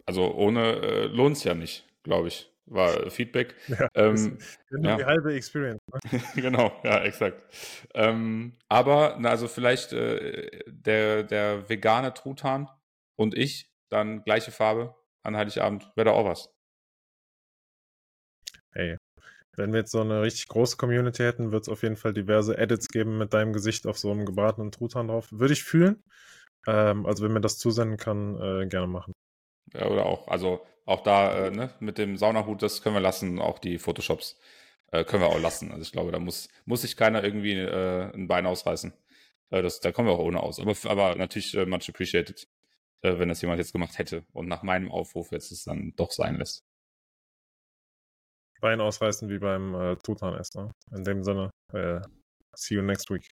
Also ohne äh, lohnt es ja nicht, glaube ich, war Feedback. Ja, ähm, ja. die halbe Experience. Ne? genau, ja, exakt. Ähm, aber, na, also vielleicht äh, der, der vegane Truthahn und ich, dann gleiche Farbe an Heiligabend, wäre da auch was. Hey, wenn wir jetzt so eine richtig große Community hätten, wird es auf jeden Fall diverse Edits geben mit deinem Gesicht auf so einem gebratenen Truthahn drauf. Würde ich fühlen. Ähm, also wenn mir das zusenden kann, äh, gerne machen. Ja, oder auch, also auch da äh, ne, mit dem Saunahut, das können wir lassen, auch die Photoshops äh, können wir auch lassen. Also ich glaube, da muss, muss sich keiner irgendwie äh, ein Bein ausreißen. Äh, das, da kommen wir auch ohne aus. Aber, aber natürlich äh, much appreciated, äh, wenn das jemand jetzt gemacht hätte und nach meinem Aufruf jetzt es dann doch sein lässt. Bein ausreißen wie beim äh, Tutan-Essen. Ne? In dem Sinne, see you next week.